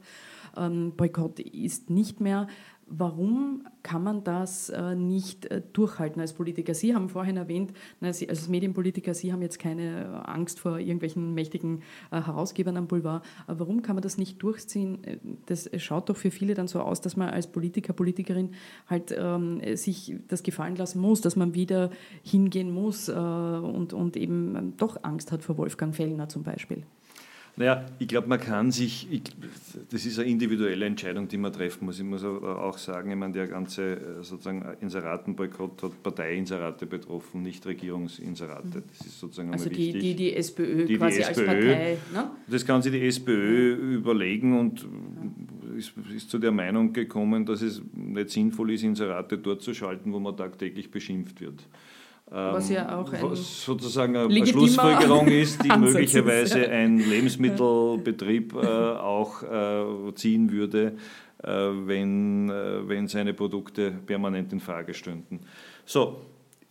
Ähm, Boykott ist nicht mehr Warum kann man das äh, nicht äh, durchhalten als Politiker? Sie haben vorhin erwähnt, als Medienpolitiker, Sie haben jetzt keine äh, Angst vor irgendwelchen mächtigen Herausgebern am Boulevard. Warum kann man das nicht durchziehen? Das schaut doch für viele dann so aus, dass man als Politiker, Politikerin halt ähm, sich das gefallen lassen muss, dass man wieder hingehen muss und, und eben doch Angst hat vor Wolfgang Fellner zum Beispiel. Naja, ich glaube, man kann sich, ich, das ist eine individuelle Entscheidung, die man treffen muss. Ich muss auch sagen, ich meine, der ganze äh, sozusagen Inseratenboykott hat Parteiinserate betroffen, nicht Regierungsinserate. Das ist sozusagen also die, wichtig. Die, die SPÖ die, quasi die SPÖ, als Partei. Ne? Das kann sich die SPÖ überlegen und ist, ist zu der Meinung gekommen, dass es nicht sinnvoll ist, Inserate dort zu schalten, wo man tagtäglich beschimpft wird. Was ja ähm, auch ein sozusagen eine Schlussfolgerung ist, die möglicherweise ist, ja. ein Lebensmittelbetrieb äh, auch äh, ziehen würde, äh, wenn, äh, wenn seine Produkte permanent in Frage stünden. So,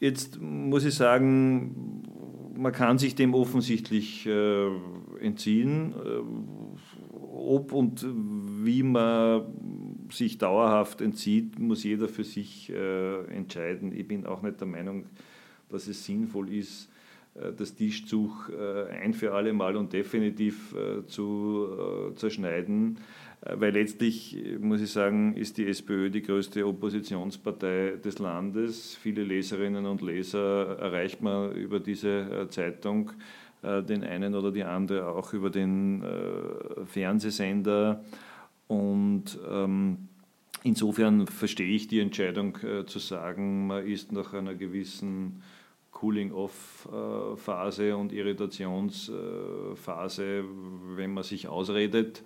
jetzt muss ich sagen, man kann sich dem offensichtlich äh, entziehen. Äh, ob und wie man sich dauerhaft entzieht, muss jeder für sich entscheiden. Ich bin auch nicht der Meinung, dass es sinnvoll ist, äh, das Tischtuch äh, ein für alle Mal und definitiv äh, zu zerschneiden, weil letztlich, muss ich sagen, ist die SPÖ die größte Oppositionspartei des Landes. Viele Leserinnen und Leser erreicht man über diese Zeitung, den einen oder die andere auch über den Fernsehsender und ähm, Insofern verstehe ich die Entscheidung zu sagen, man ist nach einer gewissen Cooling-off-Phase und Irritationsphase, wenn man sich ausredet.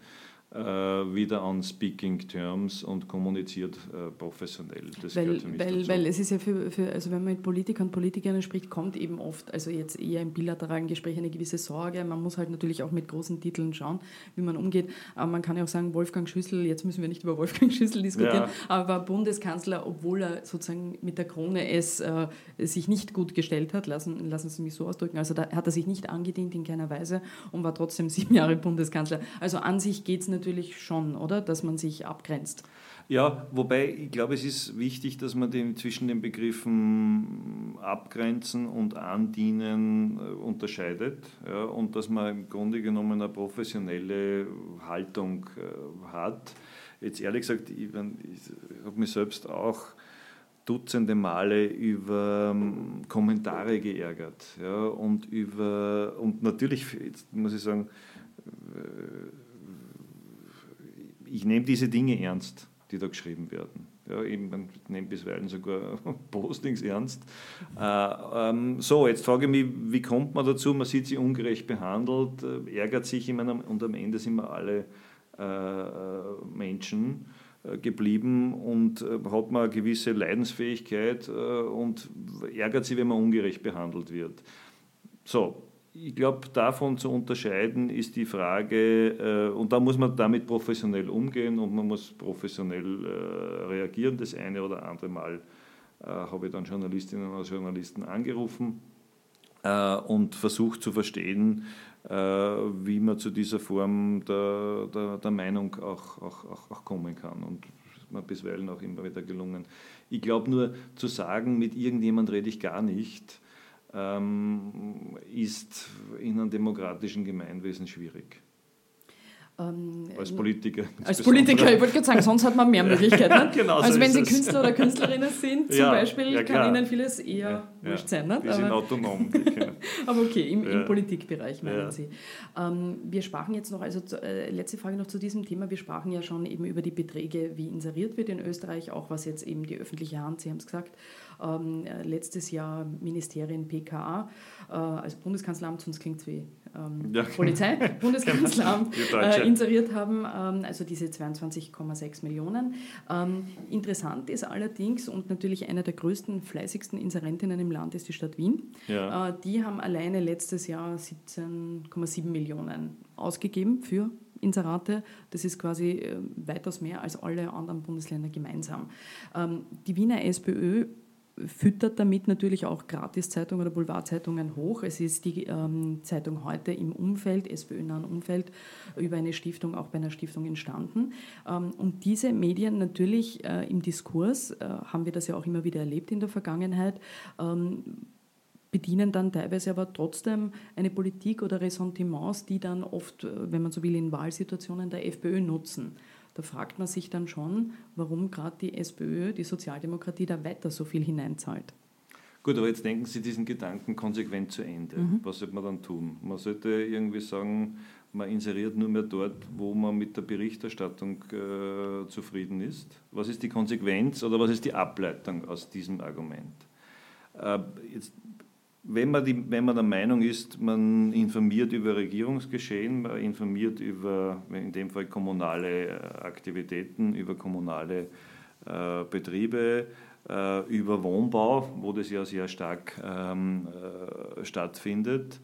Äh, wieder an Speaking Terms und kommuniziert äh, professionell. Das weil, gehört für mich weil, dazu. weil es ist ja für, für, also wenn man mit Politikern und Politikerinnen spricht, kommt eben oft, also jetzt eher im bilateralen Gespräch eine gewisse Sorge. Man muss halt natürlich auch mit großen Titeln schauen, wie man umgeht. Aber man kann ja auch sagen, Wolfgang Schüssel, jetzt müssen wir nicht über Wolfgang Schüssel diskutieren, ja. aber Bundeskanzler, obwohl er sozusagen mit der Krone es äh, sich nicht gut gestellt hat, lassen, lassen Sie mich so ausdrücken, also da hat er sich nicht angedient in keiner Weise und war trotzdem sieben Jahre Bundeskanzler. Also an sich geht es natürlich natürlich schon, oder? Dass man sich abgrenzt. Ja, wobei ich glaube, es ist wichtig, dass man den, zwischen den Begriffen abgrenzen und andienen äh, unterscheidet ja, und dass man im Grunde genommen eine professionelle Haltung äh, hat. Jetzt ehrlich gesagt, ich, ich habe mich selbst auch dutzende Male über ähm, Kommentare geärgert ja, und über und natürlich muss ich sagen äh, ich nehme diese Dinge ernst, die da geschrieben werden. Ja, ich nehme bisweilen sogar Postings ernst. Äh, ähm, so, jetzt frage ich mich, wie kommt man dazu? Man sieht sie ungerecht behandelt, äh, ärgert sich immer und am Ende sind wir alle äh, Menschen äh, geblieben und äh, hat man eine gewisse Leidensfähigkeit äh, und ärgert sich, wenn man ungerecht behandelt wird. So, ich glaube, davon zu unterscheiden ist die Frage, äh, und da muss man damit professionell umgehen und man muss professionell äh, reagieren. Das eine oder andere Mal äh, habe ich dann Journalistinnen und Journalisten angerufen äh, und versucht zu verstehen, äh, wie man zu dieser Form der, der, der Meinung auch, auch, auch, auch kommen kann. Und ist mir bisweilen auch immer wieder gelungen. Ich glaube nur, zu sagen, mit irgendjemand rede ich gar nicht, ähm, ist in einem demokratischen Gemeinwesen schwierig. Ähm, als Politiker. Als Politiker, ich wollte gerade sagen, sonst hat man mehr Möglichkeiten. genau also so wenn Sie. Künstler oder Künstlerinnen sind, zum ja, Beispiel, ja, kann Ihnen vieles eher ja, wurscht sein. Ne? Die sind autonom. aber okay, im, im Politikbereich meinen Sie. Ähm, wir sprachen jetzt noch, also äh, letzte Frage noch zu diesem Thema, wir sprachen ja schon eben über die Beträge, wie inseriert wird in Österreich, auch was jetzt eben die öffentliche Hand, Sie haben es gesagt, ähm, äh, letztes Jahr Ministerien PKA, äh, also Bundeskanzleramt, sonst klingt es wie ähm, ja, Polizei, Bundeskanzleramt äh, inseriert haben, ähm, also diese 22,6 Millionen. Ähm, interessant ist allerdings und natürlich eine der größten, fleißigsten Inserentinnen im Land ist die Stadt Wien. Ja. Äh, die haben alleine letztes Jahr 17,7 Millionen ausgegeben für Inserate. Das ist quasi äh, weitaus mehr als alle anderen Bundesländer gemeinsam. Ähm, die Wiener SPÖ füttert damit natürlich auch Gratiszeitungen oder Boulevardzeitungen hoch. Es ist die ähm, Zeitung heute im Umfeld, SPÖ-nahen Umfeld, über eine Stiftung, auch bei einer Stiftung entstanden. Ähm, und diese Medien natürlich äh, im Diskurs, äh, haben wir das ja auch immer wieder erlebt in der Vergangenheit, ähm, bedienen dann teilweise aber trotzdem eine Politik oder Ressentiments, die dann oft, äh, wenn man so will, in Wahlsituationen der FPÖ nutzen. Da fragt man sich dann schon, warum gerade die SPÖ, die Sozialdemokratie, da weiter so viel hineinzahlt. Gut, aber jetzt denken Sie diesen Gedanken konsequent zu Ende. Mhm. Was sollte man dann tun? Man sollte irgendwie sagen, man inseriert nur mehr dort, wo man mit der Berichterstattung äh, zufrieden ist. Was ist die Konsequenz oder was ist die Ableitung aus diesem Argument? Äh, jetzt wenn man, die, wenn man der Meinung ist, man informiert über Regierungsgeschehen, man informiert über, in dem Fall kommunale äh, Aktivitäten, über kommunale äh, Betriebe, äh, über Wohnbau, wo das ja sehr stark ähm, äh, stattfindet,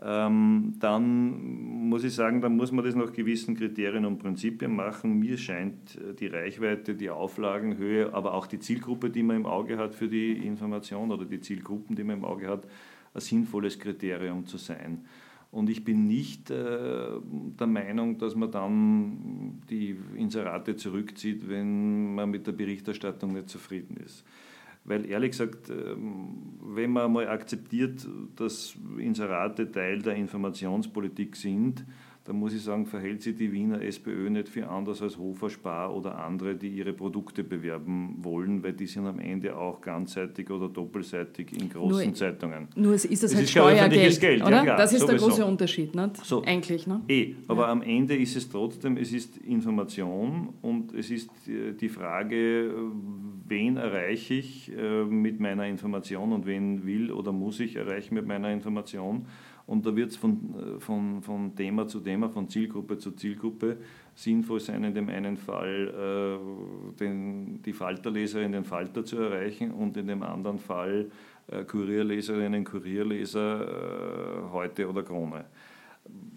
dann muss ich sagen, dann muss man das nach gewissen Kriterien und Prinzipien machen. Mir scheint äh, die Reichweite, die Auflagenhöhe, aber auch die Zielgruppe, die man im Auge hat für die Information oder die Zielgruppen, die man im Auge hat, ein sinnvolles Kriterium zu sein. Und ich bin nicht äh, der Meinung, dass man dann die Inserate zurückzieht, wenn man mit der Berichterstattung nicht zufrieden ist. Weil ehrlich gesagt, ähm, wenn man mal akzeptiert, dass Inserate Teil der Informationspolitik sind, da muss ich sagen, verhält sich die Wiener SPÖ nicht viel anders als Hofer, Spar oder andere, die ihre Produkte bewerben wollen, weil die sind am Ende auch ganzseitig oder doppelseitig in großen nur, Zeitungen. Nur ist es, es halt ist Steuergeld, Geld, oder? Ja, klar, das ist sowieso. der große Unterschied, nicht? So, eigentlich. Ne? Eh, aber ja. am Ende ist es trotzdem, es ist Information und es ist die Frage, wen erreiche ich äh, mit meiner Information und wen will oder muss ich erreichen mit meiner Information Und da wird es von, von, von Thema zu Thema, von Zielgruppe zu Zielgruppe sinnvoll sein, in dem einen Fall äh, den, die Falterleserin, den Falter zu erreichen und in dem anderen Fall äh, Kurierleserinnen, Kurierleser, äh, heute oder Krone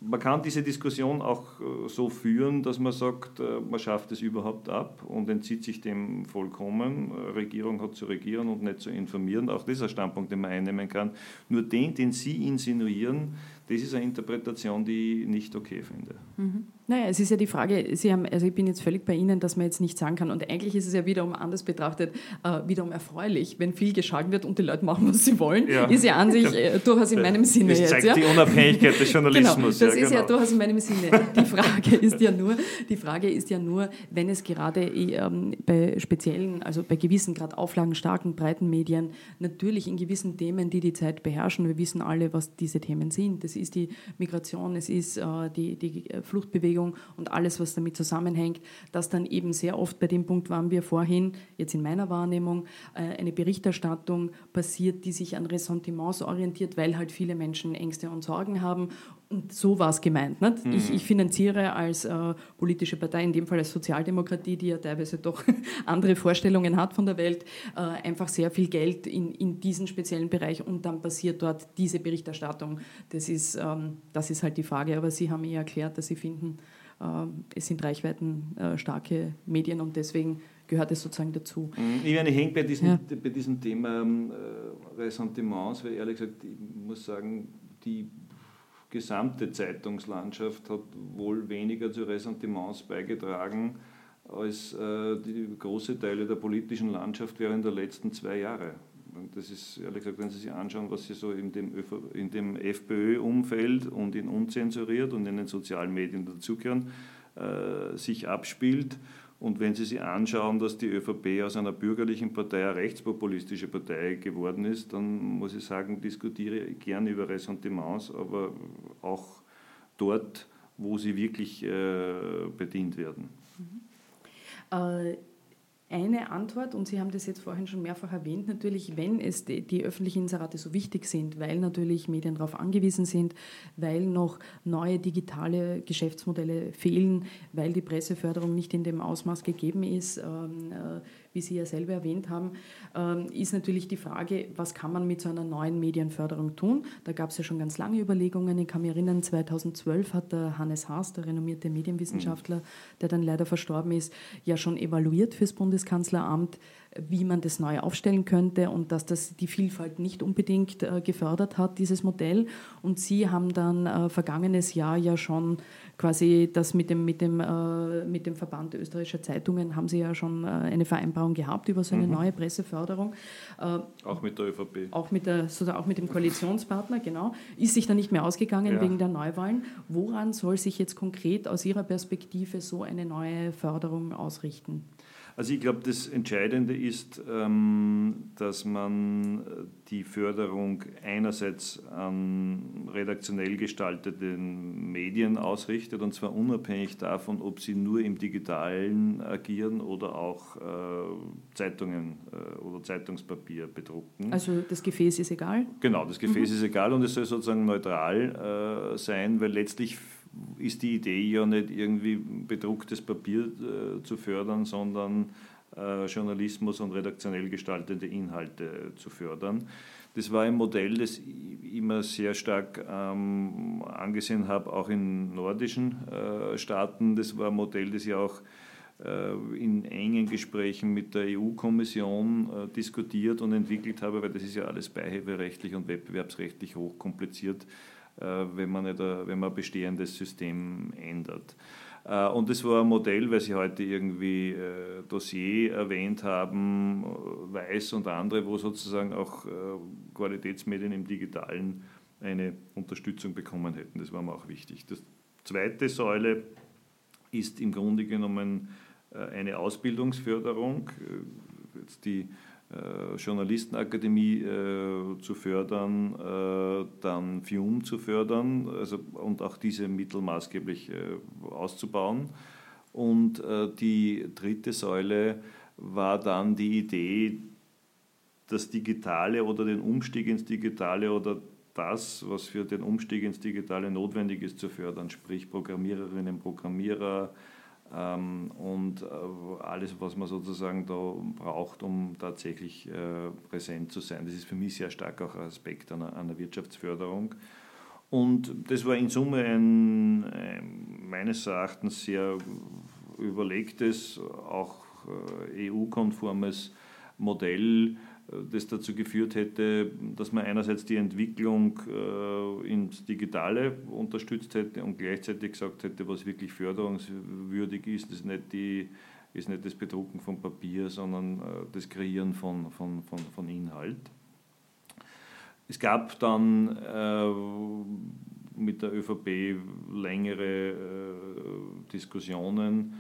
man kann diese Diskussion auch äh, so führen, dass man sagt, äh, man schafft es überhaupt ab und entzieht sich dem vollkommen. Äh, Regierung hat zu regieren und nicht zu informieren. Auch das ist ein Standpunkt, den man einnehmen kann. Nur den, den Sie insinuieren, das ist eine Interpretation, die ich nicht okay finde. Mhm. Naja, es ist ja die Frage, Sie haben, also ich bin jetzt völlig bei Ihnen, dass man jetzt nicht sagen kann. Und eigentlich ist es ja wiederum anders betrachtet, äh, wiederum erfreulich, wenn viel geschalten wird und die Leute machen, was sie wollen, ja. ist ja an sich äh, durchaus in meinem Sinne. Das zeigt jetzt, ja? die Unabhängigkeit des Journalismus. Genau, das ist genau. ja durchaus in meinem Sinne. Die Frage ist ja nur, die Frage ist ja nur, wenn es gerade ähm, bei speziellen, also bei gewissen gerade auflagenstarken, breiten Medien natürlich in gewissen Themen, die die Zeit beherrschen, wir wissen alle, was diese Themen sind. Das ist die Migration, es ist äh, die, die Fluchtbewegung, Bewegung und alles, was damit zusammenhängt, dass dann eben sehr oft bei dem Punkt waren wir vorhin, jetzt in meiner Wahrnehmung, äh, eine Berichterstattung passiert, die sich an Ressentiments orientiert, weil halt viele Menschen Ängste und Sorgen haben. Und so war es gemeint. Nicht? Mhm. Ich, ich, finanziere als äh, politische Partei, in dem Fall als Sozialdemokratie, die ja teilweise doch andere Vorstellungen hat von der Welt, äh, einfach sehr viel Geld in, in diesen speziellen Bereich und dann passiert dort diese Berichterstattung. Das ist, ähm, das ist halt die Frage. Aber Sie haben ja erklärt, dass Sie finden, äh, es sind reichweitenstarke äh, Medien und deswegen gehört es sozusagen dazu. Mhm. Ich meine, ich hänge bei, diesem, ja. bei diesem Thema ähm, äh, Ressentiments, weil ehrlich gesagt, ich muss sagen, die gesamte Zeitungslandschaft hat wohl weniger zu Ressentiments beigetragen als äh, die große Teile der politischen Landschaft während der letzten zwei Jahre. Und das ist, ehrlich gesagt, wenn Sie sich anschauen, was Sie so in dem, in dem FPÖ-Umfeld und in unzensuriert und in den sozialen Medien dazugehören, äh, sich abspielt. Und wenn Sie sich anschauen, dass die ÖVP aus einer bürgerlichen Partei eine rechtspopulistische Partei geworden ist, dann muss ich sagen, diskutiere ich gerne über Ressentiments, aber auch dort, wo sie wirklich äh, bedient werden. Mhm. Äh, eine Antwort, und Sie haben das jetzt vorhin schon mehrfach erwähnt, natürlich, wenn es die, die, öffentlichen Inserate so wichtig sind, weil natürlich Medien darauf angewiesen sind, weil noch neue digitale Geschäftsmodelle fehlen, weil die Presseförderung nicht in dem Ausmaß gegeben ist, ähm, äh, wie Sie ja selber erwähnt haben, ähm, ist natürlich die Frage, was kann man mit so einer neuen Medienförderung tun? Da gab es ja schon ganz lange Überlegungen. Ich kann mich erinnern, 2012 hat der Hannes Haas, der renommierte Medienwissenschaftler, der dann leider verstorben ist, ja schon evaluiert fürs Bundeskanzleramt, wie man das neu aufstellen könnte und dass das die Vielfalt nicht unbedingt äh, gefördert hat, dieses Modell. Und Sie haben dann äh, vergangenes Jahr ja schon quasi das mit dem, mit dem, äh, mit dem Verband österreichischer Zeitungen haben Sie ja schon eine Vereinbarung gehabt über so eine mhm. neue Presseförderung. auch mit der ÖVP. Auch mit, der, sozusagen auch mit dem Koalitionspartner, genau. Ist sich da nicht mehr ausgegangen ja. wegen der Neuwahlen. Woran soll sich jetzt konkret aus Ihrer Perspektive so eine neue Förderung ausrichten? Also ich glaube, das Entscheidende ist, ähm, dass man äh, die Förderung einerseits an redaktionell gestalteten Medien ausrichtet, und zwar unabhängig davon, ob sie nur im digitalen agieren oder auch äh, Zeitungen äh, oder Zeitungspapier bedrucken. Also das Gefäß ist egal? Genau, das Gefäß mhm. ist egal und es soll sozusagen neutral sein, weil letztlich ist die Idee ja nicht irgendwie bedrucktes Papier äh, zu fördern, sondern äh, Journalismus und redaktionell gestaltete Inhalte zu fördern. Das war ein Modell, das ich immer sehr stark ähm, angesehen habe, auch in nordischen äh, Staaten. Das war ein Modell, das ich auch äh, in engen Gesprächen mit der EU-Kommission äh, diskutiert und entwickelt habe, weil das ist ja alles beihilferechtlich und wettbewerbsrechtlich hochkompliziert äh, wenn man, nicht, wenn man ein bestehendes System ändert. Äh, und das war ein Modell, weil Sie heute irgendwie äh, Dossier erwähnt haben, Weiß und andere, wo sozusagen auch Qualitätsmedien im Digitalen eine Unterstützung bekommen hätten. Das war mir auch wichtig. Die zweite Säule ist im Grunde genommen eine Ausbildungsförderung. Jetzt die äh, Journalistenakademie äh, zu fördern, äh, dann FIUM zu fördern also, und auch diese Mittel maßgeblich äh, auszubauen. Und äh, die dritte Säule war dann die Idee, das Digitale oder den Umstieg ins Digitale oder das, was für den Umstieg ins Digitale notwendig ist, zu fördern, sprich Programmiererinnen, Programmierer und äh, alles, was man sozusagen da braucht, um tatsächlich äh, präsent zu sein. Das ist für mich sehr stark auch ein Aspekt einer, einer Wirtschaftsförderung. Und das war in Summe ein, ein meines Erachtens sehr überlegtes, auch äh, EU-konformes Modell, das dazu geführt hätte, dass man einerseits die Entwicklung äh, ins Digitale unterstützt hätte und gleichzeitig gesagt hätte, was wirklich förderungswürdig ist, ist nicht, die, ist nicht das Bedrucken von Papier, sondern äh, das Kreieren von, von, von, von Inhalt. Es gab dann äh, mit der ÖVP längere äh, Diskussionen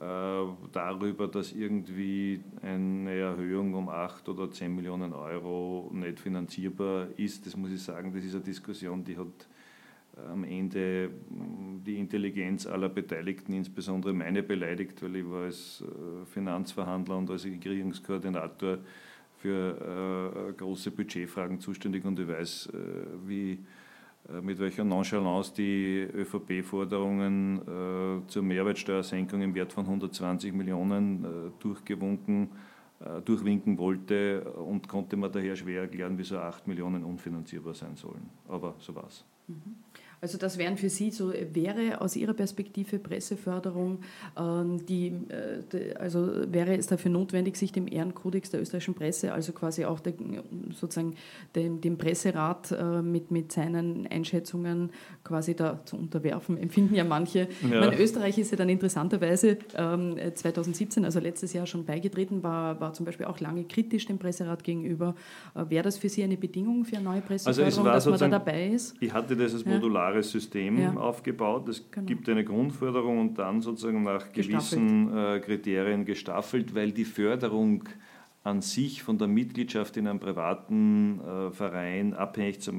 darüber, dass irgendwie eine Erhöhung um 8 oder 10 Millionen Euro nicht finanzierbar ist. Das muss ich sagen, das ist eine Diskussion, die hat äh, am Ende mm, die Intelligenz aller Beteiligten, insbesondere meine, beleidigt, weil ich war als äh, Finanzverhandler und als Regierungskoordinator für große Budgetfragen zuständig und ich weiß, wie äh, mit welcher Nonchalance die ÖVP-Forderungen äh, zur Mehrwertsteuersenkung im Wert von 120 Millionen äh, durchgewunken, äh, durchwinken wollte und konnte man daher schwer erklären, wieso 8 Millionen unfinanzierbar sein sollen. Aber so war es. Mhm. Also das wären für Sie so, wäre aus Ihrer Perspektive Presseförderung, ähm, die, äh, also wäre es dafür notwendig, sich dem Ehrenkodex der österreichischen Presse, also quasi auch der, sozusagen dem, dem Presserat äh, mit, mit seinen Einschätzungen quasi da zu unterwerfen, empfinden ja manche. Ja. Meine, Österreich ist ja dann interessanterweise 2017, ähm, also letztes Jahr schon beigetreten, war, war zum Beispiel auch lange kritisch dem Presserat gegenüber. Äh, wäre das für Sie eine Bedingung für eine neue Presseförderung, also dass man da dabei ist? Ich hatte das als Modular modulares System ja. aufgebaut. Es genau. gibt eine Grundförderung und dann sozusagen nach gewissen äh, Kriterien gestaffelt, weil die Förderung an sich von der Mitgliedschaft in einem privaten äh, Verein abhängig zu,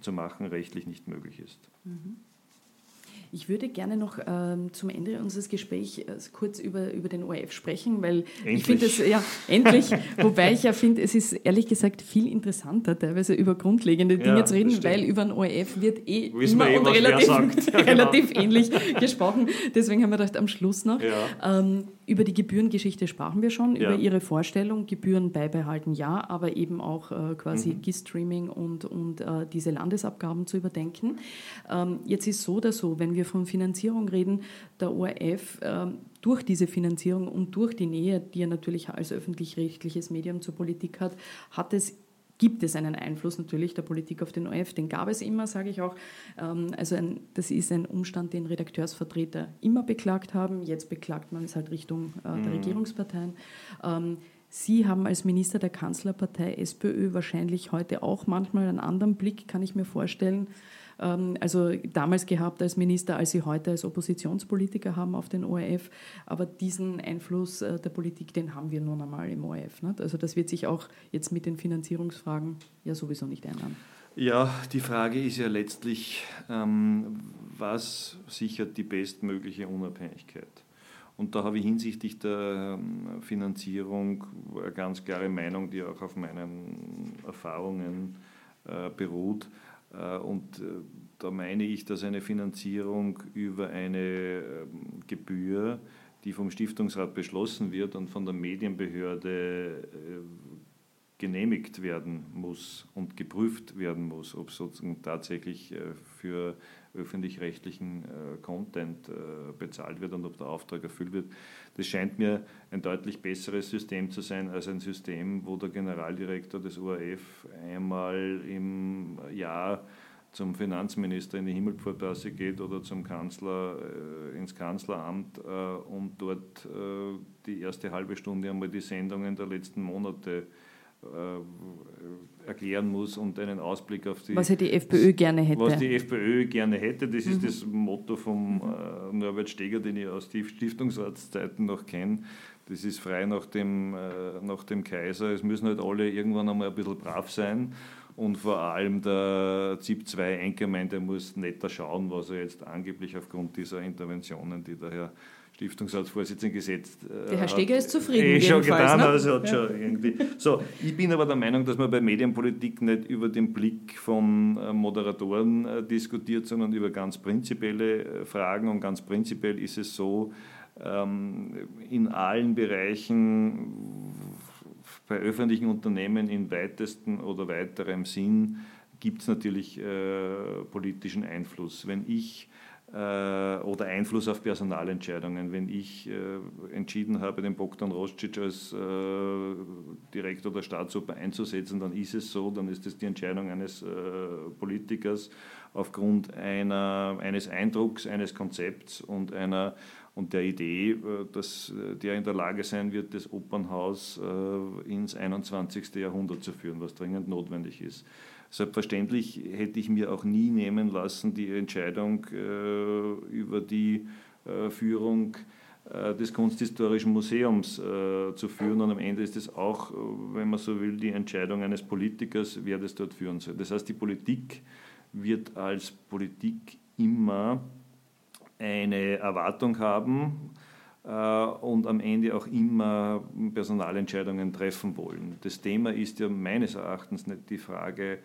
zu, machen rechtlich nicht möglich ist. Mhm. Ich würde gerne noch ähm, zum Ende unseres Gesprächs äh, kurz über, über den ORF sprechen, weil endlich. ich finde es ja endlich, wobei ich ja finde, es ist ehrlich gesagt viel interessanter, teilweise über grundlegende Dinge ja, zu reden, weil über den ORF wird eh Wissen immer eh, und relativ, ja, genau. relativ ähnlich gesprochen. Deswegen haben wir gedacht, am Schluss noch. Ja. Ähm, über die Gebührengeschichte sprachen wir schon, über Ihre Vorstellung, Gebühren beibehalten ja, aber eben auch äh, quasi mhm. GIS-Streaming und, und äh, diese Landesabgaben zu überdenken. Ähm, jetzt ist so oder so, wenn wir von Finanzierung reden, der ORF äh, durch diese Finanzierung und durch die Nähe, die er natürlich als öffentlich-rechtliches Medium zur Politik hat, hat es gibt es einen Einfluss natürlich der Politik auf den ORF, den gab es immer, sage ich auch. Ähm, also ein, das ist ein Umstand, den Redakteursvertreter immer beklagt haben. Jetzt beklagt man es halt Richtung äh, der mhm. Regierungsparteien. Ähm, Sie haben als Minister der Kanzlerpartei SPÖ wahrscheinlich heute auch manchmal einen anderen Blick, kann ich mir vorstellen, also damals gehabt als Minister, als Sie heute als Oppositionspolitiker haben auf den ORF. Aber diesen Einfluss äh, der Politik, den haben wir nun einmal im ORF. Nicht? Also das wird sich auch jetzt mit den Finanzierungsfragen ja sowieso nicht ändern. Ja, die Frage ist ja letztlich, ähm, was sichert die bestmögliche Unabhängigkeit? Und da habe ich hinsichtlich der ähm, Finanzierung eine ganz klare Meinung, die auch auf meinen Erfahrungen äh, beruht. Äh, und äh, da meine ich, dass eine Finanzierung über eine ähm, Gebühr, die vom Stiftungsrat beschlossen wird und von der Medienbehörde äh, genehmigt werden muss und geprüft werden muss, ob sozusagen tatsächlich für öffentlich-rechtlichen Content bezahlt wird und ob der Auftrag erfüllt wird. Das scheint mir ein deutlich besseres System zu sein als ein System, wo der Generaldirektor des ORF einmal im Jahr zum Finanzminister in die Himmelpfortgasse geht oder zum Kanzler äh, ins Kanzleramt äh, und dort äh, die erste halbe Stunde einmal die Sendungen der letzten Monate äh, erklären muss und einen Ausblick auf die. Was ja die FPÖ gerne hätte. Was die FPÖ gerne hätte, das mhm. ist das Motto vom äh, Norbert Steger, den ich aus Stiftungsratszeiten noch kenne. Das ist frei nach dem, äh, nach dem Kaiser. Es müssen halt alle irgendwann einmal ein bisschen brav sein. Und vor allem der ZIP 2 Enkermann, der muss netter schauen, was er jetzt angeblich aufgrund dieser Interventionen, die der Herr Stiftungsratsvorsitzenden gesetzt. Äh, Der Herr Steger ist zufrieden. Eh schon getan, ne? also hat ja. schon irgendwie. So, ich bin aber der Meinung, dass man bei Medienpolitik nicht über den Blick von äh, Moderatoren äh, diskutiert, sondern über ganz prinzipielle Fragen. Und ganz prinzipiell ist es so, ähm, in allen Bereichen bei öffentlichen Unternehmen in weitesten oder weiterem Sinn gibt es natürlich politischen Einfluss. Wenn ich oder Einfluss auf Personalentscheidungen. Wenn ich äh, entschieden habe, den Bogdan Roscic als äh, Direktor der Staatsoper einzusetzen, dann ist es so, dann ist es die Entscheidung eines Politikers aufgrund einer, eines Eindrucks, eines Konzepts und einer und der Idee, dass der in der Lage sein wird, das Opernhaus ins 21. Jahrhundert zu führen, was dringend notwendig ist. Selbstverständlich hätte ich mir auch nie nehmen lassen, die Entscheidung äh, über die äh, Führung äh, des Kunsthistorischen Museums äh, zu führen. Und am Ende ist es auch, wenn man so will, die Entscheidung eines Politikers, wer das dort führen soll. Das heißt, die Politik wird als Politik immer eine Erwartung haben, und am Ende auch immer Personalentscheidungen treffen wollen. Das Thema ist ja meines Erachtens nicht die Frage,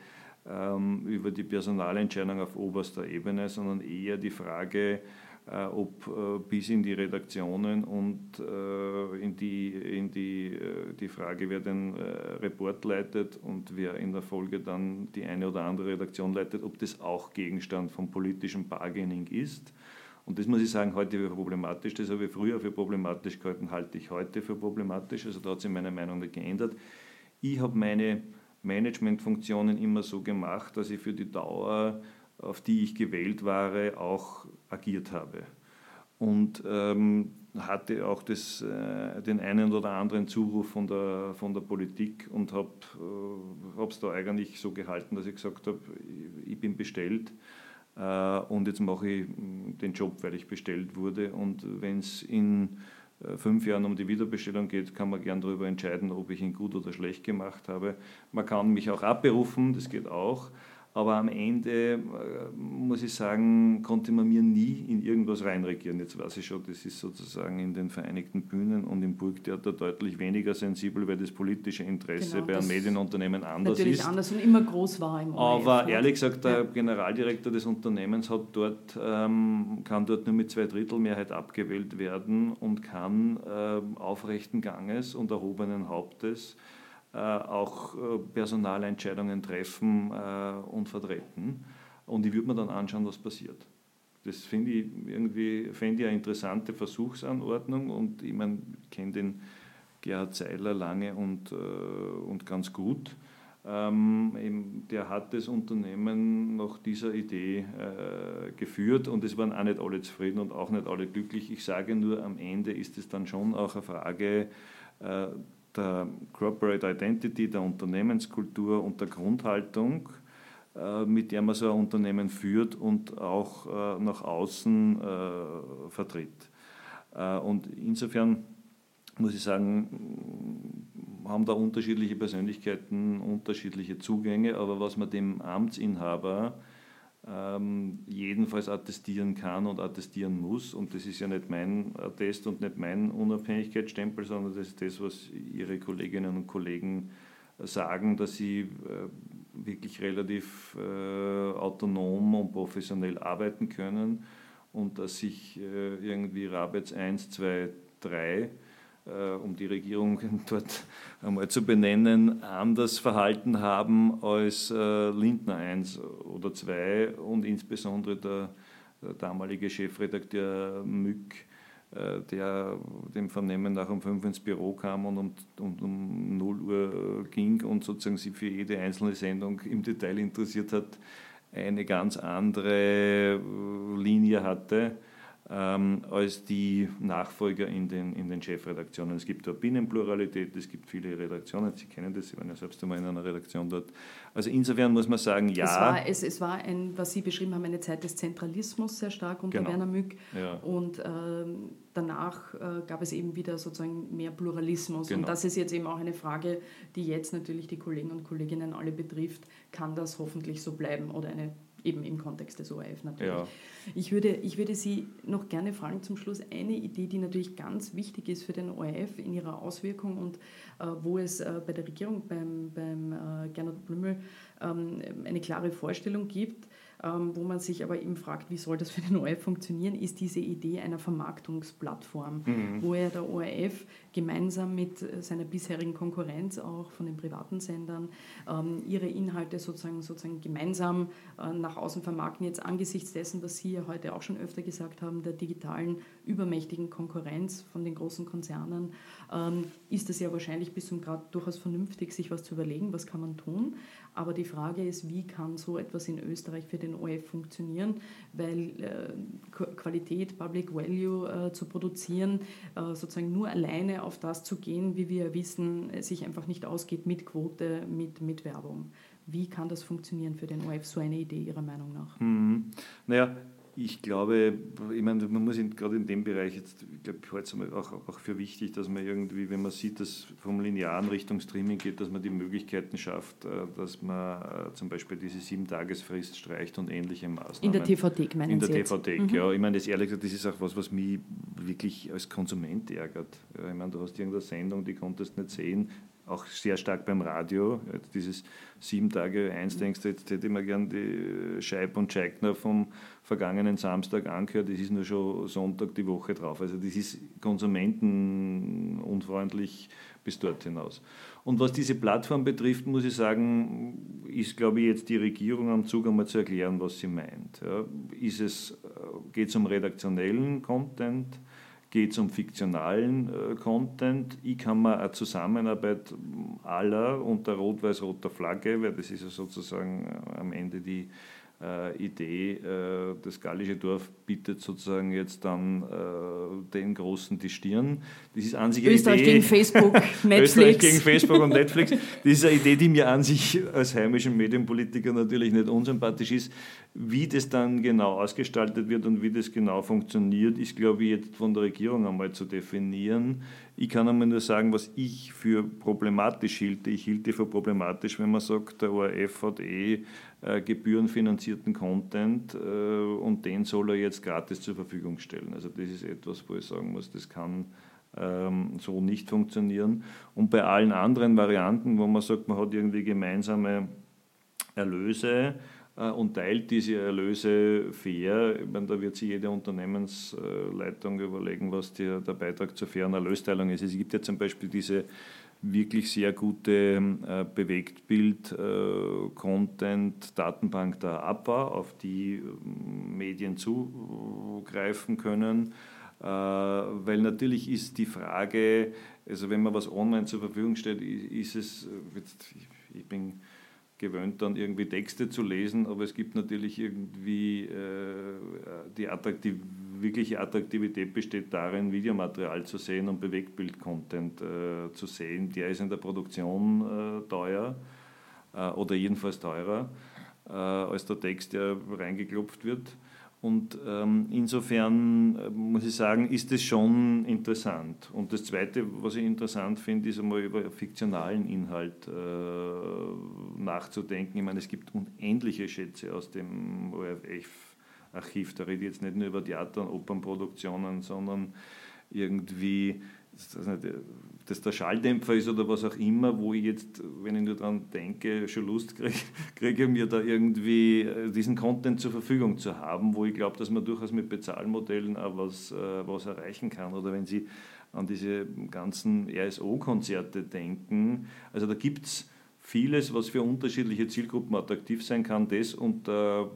ähm, über die Personalentscheidung auf oberster Ebene, sondern eher die Frage, äh, ob äh, bis in die Redaktionen und äh, in, die, in die, die Frage, wer den Report leitet und wer in der Folge dann die eine oder andere Redaktion leitet, ob das auch Gegenstand von politischem Bargaining ist. Und das muss ich sagen, heute für problematisch. Das habe ich früher für problematisch gehalten, halte ich heute für problematisch. Also da hat sich meine Meinung nicht geändert. Ich habe meine Managementfunktionen immer so gemacht, dass ich für die Dauer, auf die ich gewählt war, auch agiert habe. Und ähm, hatte auch das, äh, den einen oder anderen Zuruf von der, von der Politik und habe es äh, da eigentlich so gehalten, dass ich gesagt habe, ich, ich bin bestellt und jetzt mache ich den Job, weil ich bestellt wurde. Und wenn es in äh, fünf Jahren um die Wiederbestellung geht, kann man gern darüber entscheiden, ob ich ihn gut oder schlecht gemacht habe. Man kann mich auch abberufen, das geht auch. Aber am Ende, äh, muss ich sagen, konnte man mir nie in irgendwas reinregieren. Jetzt weiß ich schon, das ist sozusagen in den Vereinigten Bühnen und im Burgtheater deutlich weniger sensibel, weil das politische Interesse genau, bei einem Medienunternehmen anders natürlich ist. Natürlich anders und immer groß war im ORF, Aber ehrlich gesagt, der ja. Generaldirektor des Unternehmens hat dort, ähm, kann dort nur mit zwei Drittel Mehrheit abgewählt werden und kann äh, aufrechten Ganges und erhobenen Hauptes auch äh, Personalentscheidungen treffen äh, und vertreten. Und ich würde mir dann anschauen, was passiert. Das finde ich irgendwie fände ich eine interessante Versuchsanordnung und ich meine, ich kenne den Gerhard Seiler lange und, und ganz gut. Ähm, der hat das Unternehmen nach dieser Idee äh, geführt und es waren auch nicht alle zufrieden und auch nicht alle glücklich. Ich sage nur, am Ende ist es dann schon auch eine Frage äh, der Corporate Identity, der Unternehmenskultur und der Grundhaltung, äh, mit der man so ein Unternehmen führt und auch äh, nach außen äh, vertritt. Und insofern muss ich sagen, haben da unterschiedliche Persönlichkeiten unterschiedliche Zugänge, aber was man dem Amtsinhaber ähm, jedenfalls attestieren kann und attestieren muss. Und das ist ja nicht mein Attest und nicht mein Unabhängigkeitsstempel, sondern das ist das, was Ihre Kolleginnen und Kollegen sagen, dass sie äh, wirklich relativ äh, autonom und professionell arbeiten können und dass sich äh, irgendwie Rabets 1, 2, 3 äh, um die Regierung dort einmal zu benennen, anders verhalten haben als äh, Lindner 1 oder 2 und insbesondere der, der damalige Chefredakteur Mück, äh, der dem Vernehmen nach um 5 ins Büro kam und um, und um 0 Uhr ging und sozusagen sich für jede einzelne Sendung im Detail interessiert hat, eine ganz andere Linie hatte ähm, als die Nachfolger in den, in den Chefredaktionen. Es gibt da Binnenpluralität, es gibt viele Redaktionen, Sie kennen das, Sie waren ja selbst einmal in einer Redaktion dort. Also insofern muss man sagen, ja. Es war, es, es war ein, was Sie beschrieben haben, eine Zeit des Zentralismus sehr stark unter genau. Werner Mück ja. und ähm, danach äh, gab es eben wieder sozusagen mehr Pluralismus. Genau. Und das ist jetzt eben auch eine Frage, die jetzt natürlich die Kollegen und Kolleginnen alle betrifft. Kann das hoffentlich so bleiben oder eine eben im Kontext des ORF natürlich. Ja. Ich, würde, ich würde Sie noch gerne fragen zum Schluss eine Idee, die natürlich ganz wichtig ist für den ORF in ihrer Auswirkung und äh, wo es äh, bei der Regierung, beim, beim äh, Gernot Blümel, ähm, eine klare Vorstellung gibt wo man sich aber eben fragt, wie soll das für den ORF funktionieren, ist diese Idee einer Vermarktungsplattform, mhm. wo er der ORF gemeinsam mit äh, seiner bisherigen Konkurrenz auch von den privaten Sendern ähm, ihre Inhalte sozusagen, sozusagen gemeinsam äh, nach außen vermarkten. Jetzt angesichts dessen, was Sie ja heute auch schon öfter gesagt haben, der digitalen übermächtigen Konkurrenz von den großen Konzernen, ähm, ist es ja wahrscheinlich bis zum Grad durchaus vernünftig, sich was zu überlegen, was kann man tun. Aber die Frage ist, wie kann so etwas in Österreich für den ORF funktionieren, weil äh, Qualität, Public Value äh, zu produzieren, äh, sozusagen nur alleine auf das zu gehen, wie wir wissen, sich einfach nicht ausgeht mit Quote, mit, mit Werbung. Wie kann das funktionieren für den ORF, so eine Idee Ihrer Meinung nach? Mhm. Naja, ich glaube, ich meine, man muss in, gerade in dem Bereich jetzt, ich glaube, ich halte es auch, auch für wichtig, dass man irgendwie, wenn man sieht, dass vom Linearen Richtung Streaming geht, dass man die Möglichkeiten schafft, äh, dass man äh, zum Beispiel diese Sieben-Tagesfrist streicht und ähnliche Maßnahmen. In der TV-Thek meinen In der TV-Thek, mhm. ja. Ich meine, das ehrlich gesagt, das ist auch was, was mich wirklich als Konsument ärgert. Ich meine, du hast irgendeine Sendung, die konntest nicht sehen, auch sehr stark beim Radio. Dieses sieben Tage eins denkst du, jetzt hätte ich mir gern die Scheib und Scheikner vom vergangenen Samstag angehört, das ist nur schon Sonntag die Woche drauf. Also das ist konsumentenunfreundlich bis dort hinaus. Und was diese Plattform betrifft, muss ich sagen, ist, glaube ich, jetzt die Regierung am Zug einmal zu erklären, was sie meint. Ja, ist es, äh, geht es um redaktionellen Content? Geht es um fiktionalen äh, Content. Ich kann mir eine Zusammenarbeit aller unter rot-weiß-roter Flagge, weil das ist ja sozusagen äh, am Ende die äh, Idee, äh, das gallische Dorf bietet sozusagen jetzt dann äh, den Großen die Stirn. Das ist an sich Österreich Idee, gegen Facebook, Netflix. Österreich gegen Facebook und Netflix. Das ist eine Idee, die mir an sich als heimischen Medienpolitiker natürlich nicht unsympathisch ist. Wie das dann genau ausgestaltet wird und wie das genau funktioniert, ist, glaube ich, jetzt von der Regierung einmal zu definieren. Ich kann einmal nur sagen, was ich für problematisch hielte. Ich hielte für problematisch, wenn man sagt, der ORF hat eh äh, gebührenfinanzierten Content äh, und den soll er jetzt gratis zur Verfügung stellen. Also das ist etwas, wo ich sagen muss, das kann ähm, so nicht funktionieren. Und bei allen anderen Varianten, wo man sagt, man hat irgendwie gemeinsame Erlöse, und teilt diese Erlöse fair. Ich meine, da wird sich jede Unternehmensleitung überlegen, was die, der Beitrag zur fairen Erlösteilung ist. Es gibt ja zum Beispiel diese wirklich sehr gute äh, Bewegtbild-Content-Datenbank äh, der APA, auf die äh, Medien zugreifen können. Äh, weil natürlich ist die Frage, also wenn man was online zur Verfügung stellt, ist es, jetzt, ich bin gewöhnt, dann irgendwie Texte zu lesen, aber es gibt natürlich irgendwie äh, die attraktiv, wirkliche Attraktivität besteht darin, Videomaterial zu sehen und Bewegtbild-Content äh, zu sehen. Der ist in der Produktion äh, teuer äh, oder jedenfalls teurer äh, als der Text, der reingeklopft wird. Und ähm, insofern äh, muss ich sagen, ist es schon interessant. Und das Zweite, was ich interessant finde, ist einmal über fiktionalen Inhalt äh, nachzudenken. Ich meine, es gibt unendliche Schätze aus dem ORF-Archiv. Da rede ich jetzt nicht nur über Theater- und Opernproduktionen, sondern irgendwie das nicht, das der Schalldämpfer ist oder was auch immer, wo ich jetzt, wenn ich nur daran denke, schon Lust kriege, kriege mir da irgendwie äh, diesen Content zur Verfügung zu haben, wo ich glaube, dass man durchaus mit Bezahlmodellen auch was, äh, was erreichen kann. Oder wenn Sie an diese ganzen RSO-Konzerte denken, also da gibt es vieles, was für unterschiedliche Zielgruppen attraktiv sein kann, das unter,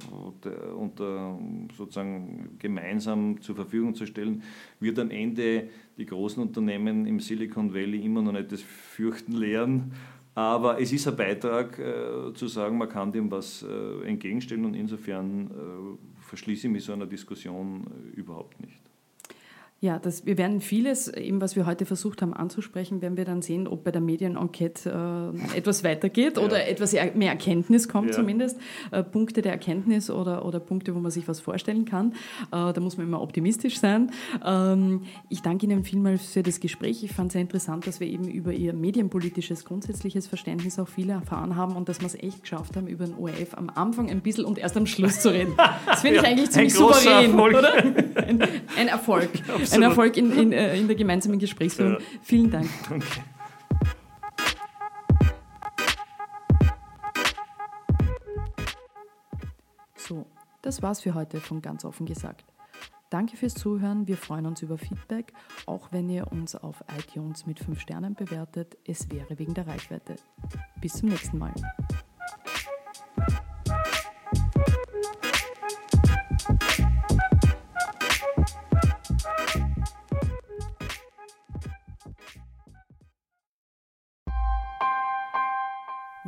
unter sozusagen gemeinsam zur Verfügung zu stellen, wird am Ende die großen Unternehmen im Silicon Valley immer noch nicht das Fürchten lehren. Aber es ist ein Beitrag äh, zu sagen, man kann dem was äh, entgegenstellen und insofern äh, verschließe ich mich so einer Diskussion äh, überhaupt nicht. Ja, das, wir werden vieles, eben was wir heute versucht haben anzusprechen, werden wir dann sehen, ob bei der Medienenquete äh, etwas weitergeht ja. oder etwas mehr Erkenntnis kommt ja. zumindest. Äh, Punkte der Erkenntnis oder, oder Punkte, wo man sich was vorstellen kann. Äh, da muss man immer optimistisch sein. Ähm, ich danke Ihnen vielmals für das Gespräch. Ich fand es sehr interessant, dass wir eben über Ihr medienpolitisches, grundsätzliches Verständnis auch viel erfahren haben und dass wir es echt geschafft haben, über den ORF am Anfang ein bisschen und erst am Schluss zu reden. Das finde ich ja, eigentlich ziemlich souverän, Erfolg. oder? Ein, ein Erfolg. ein Erfolg in, in, äh, in der gemeinsamen Gesprächsführung. Ja. Vielen Dank. Okay. So, das war's für heute von ganz offen gesagt. Danke fürs Zuhören. Wir freuen uns über Feedback, auch wenn ihr uns auf iTunes mit 5 Sternen bewertet. Es wäre wegen der Reichweite. Bis zum nächsten Mal.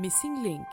Missing Link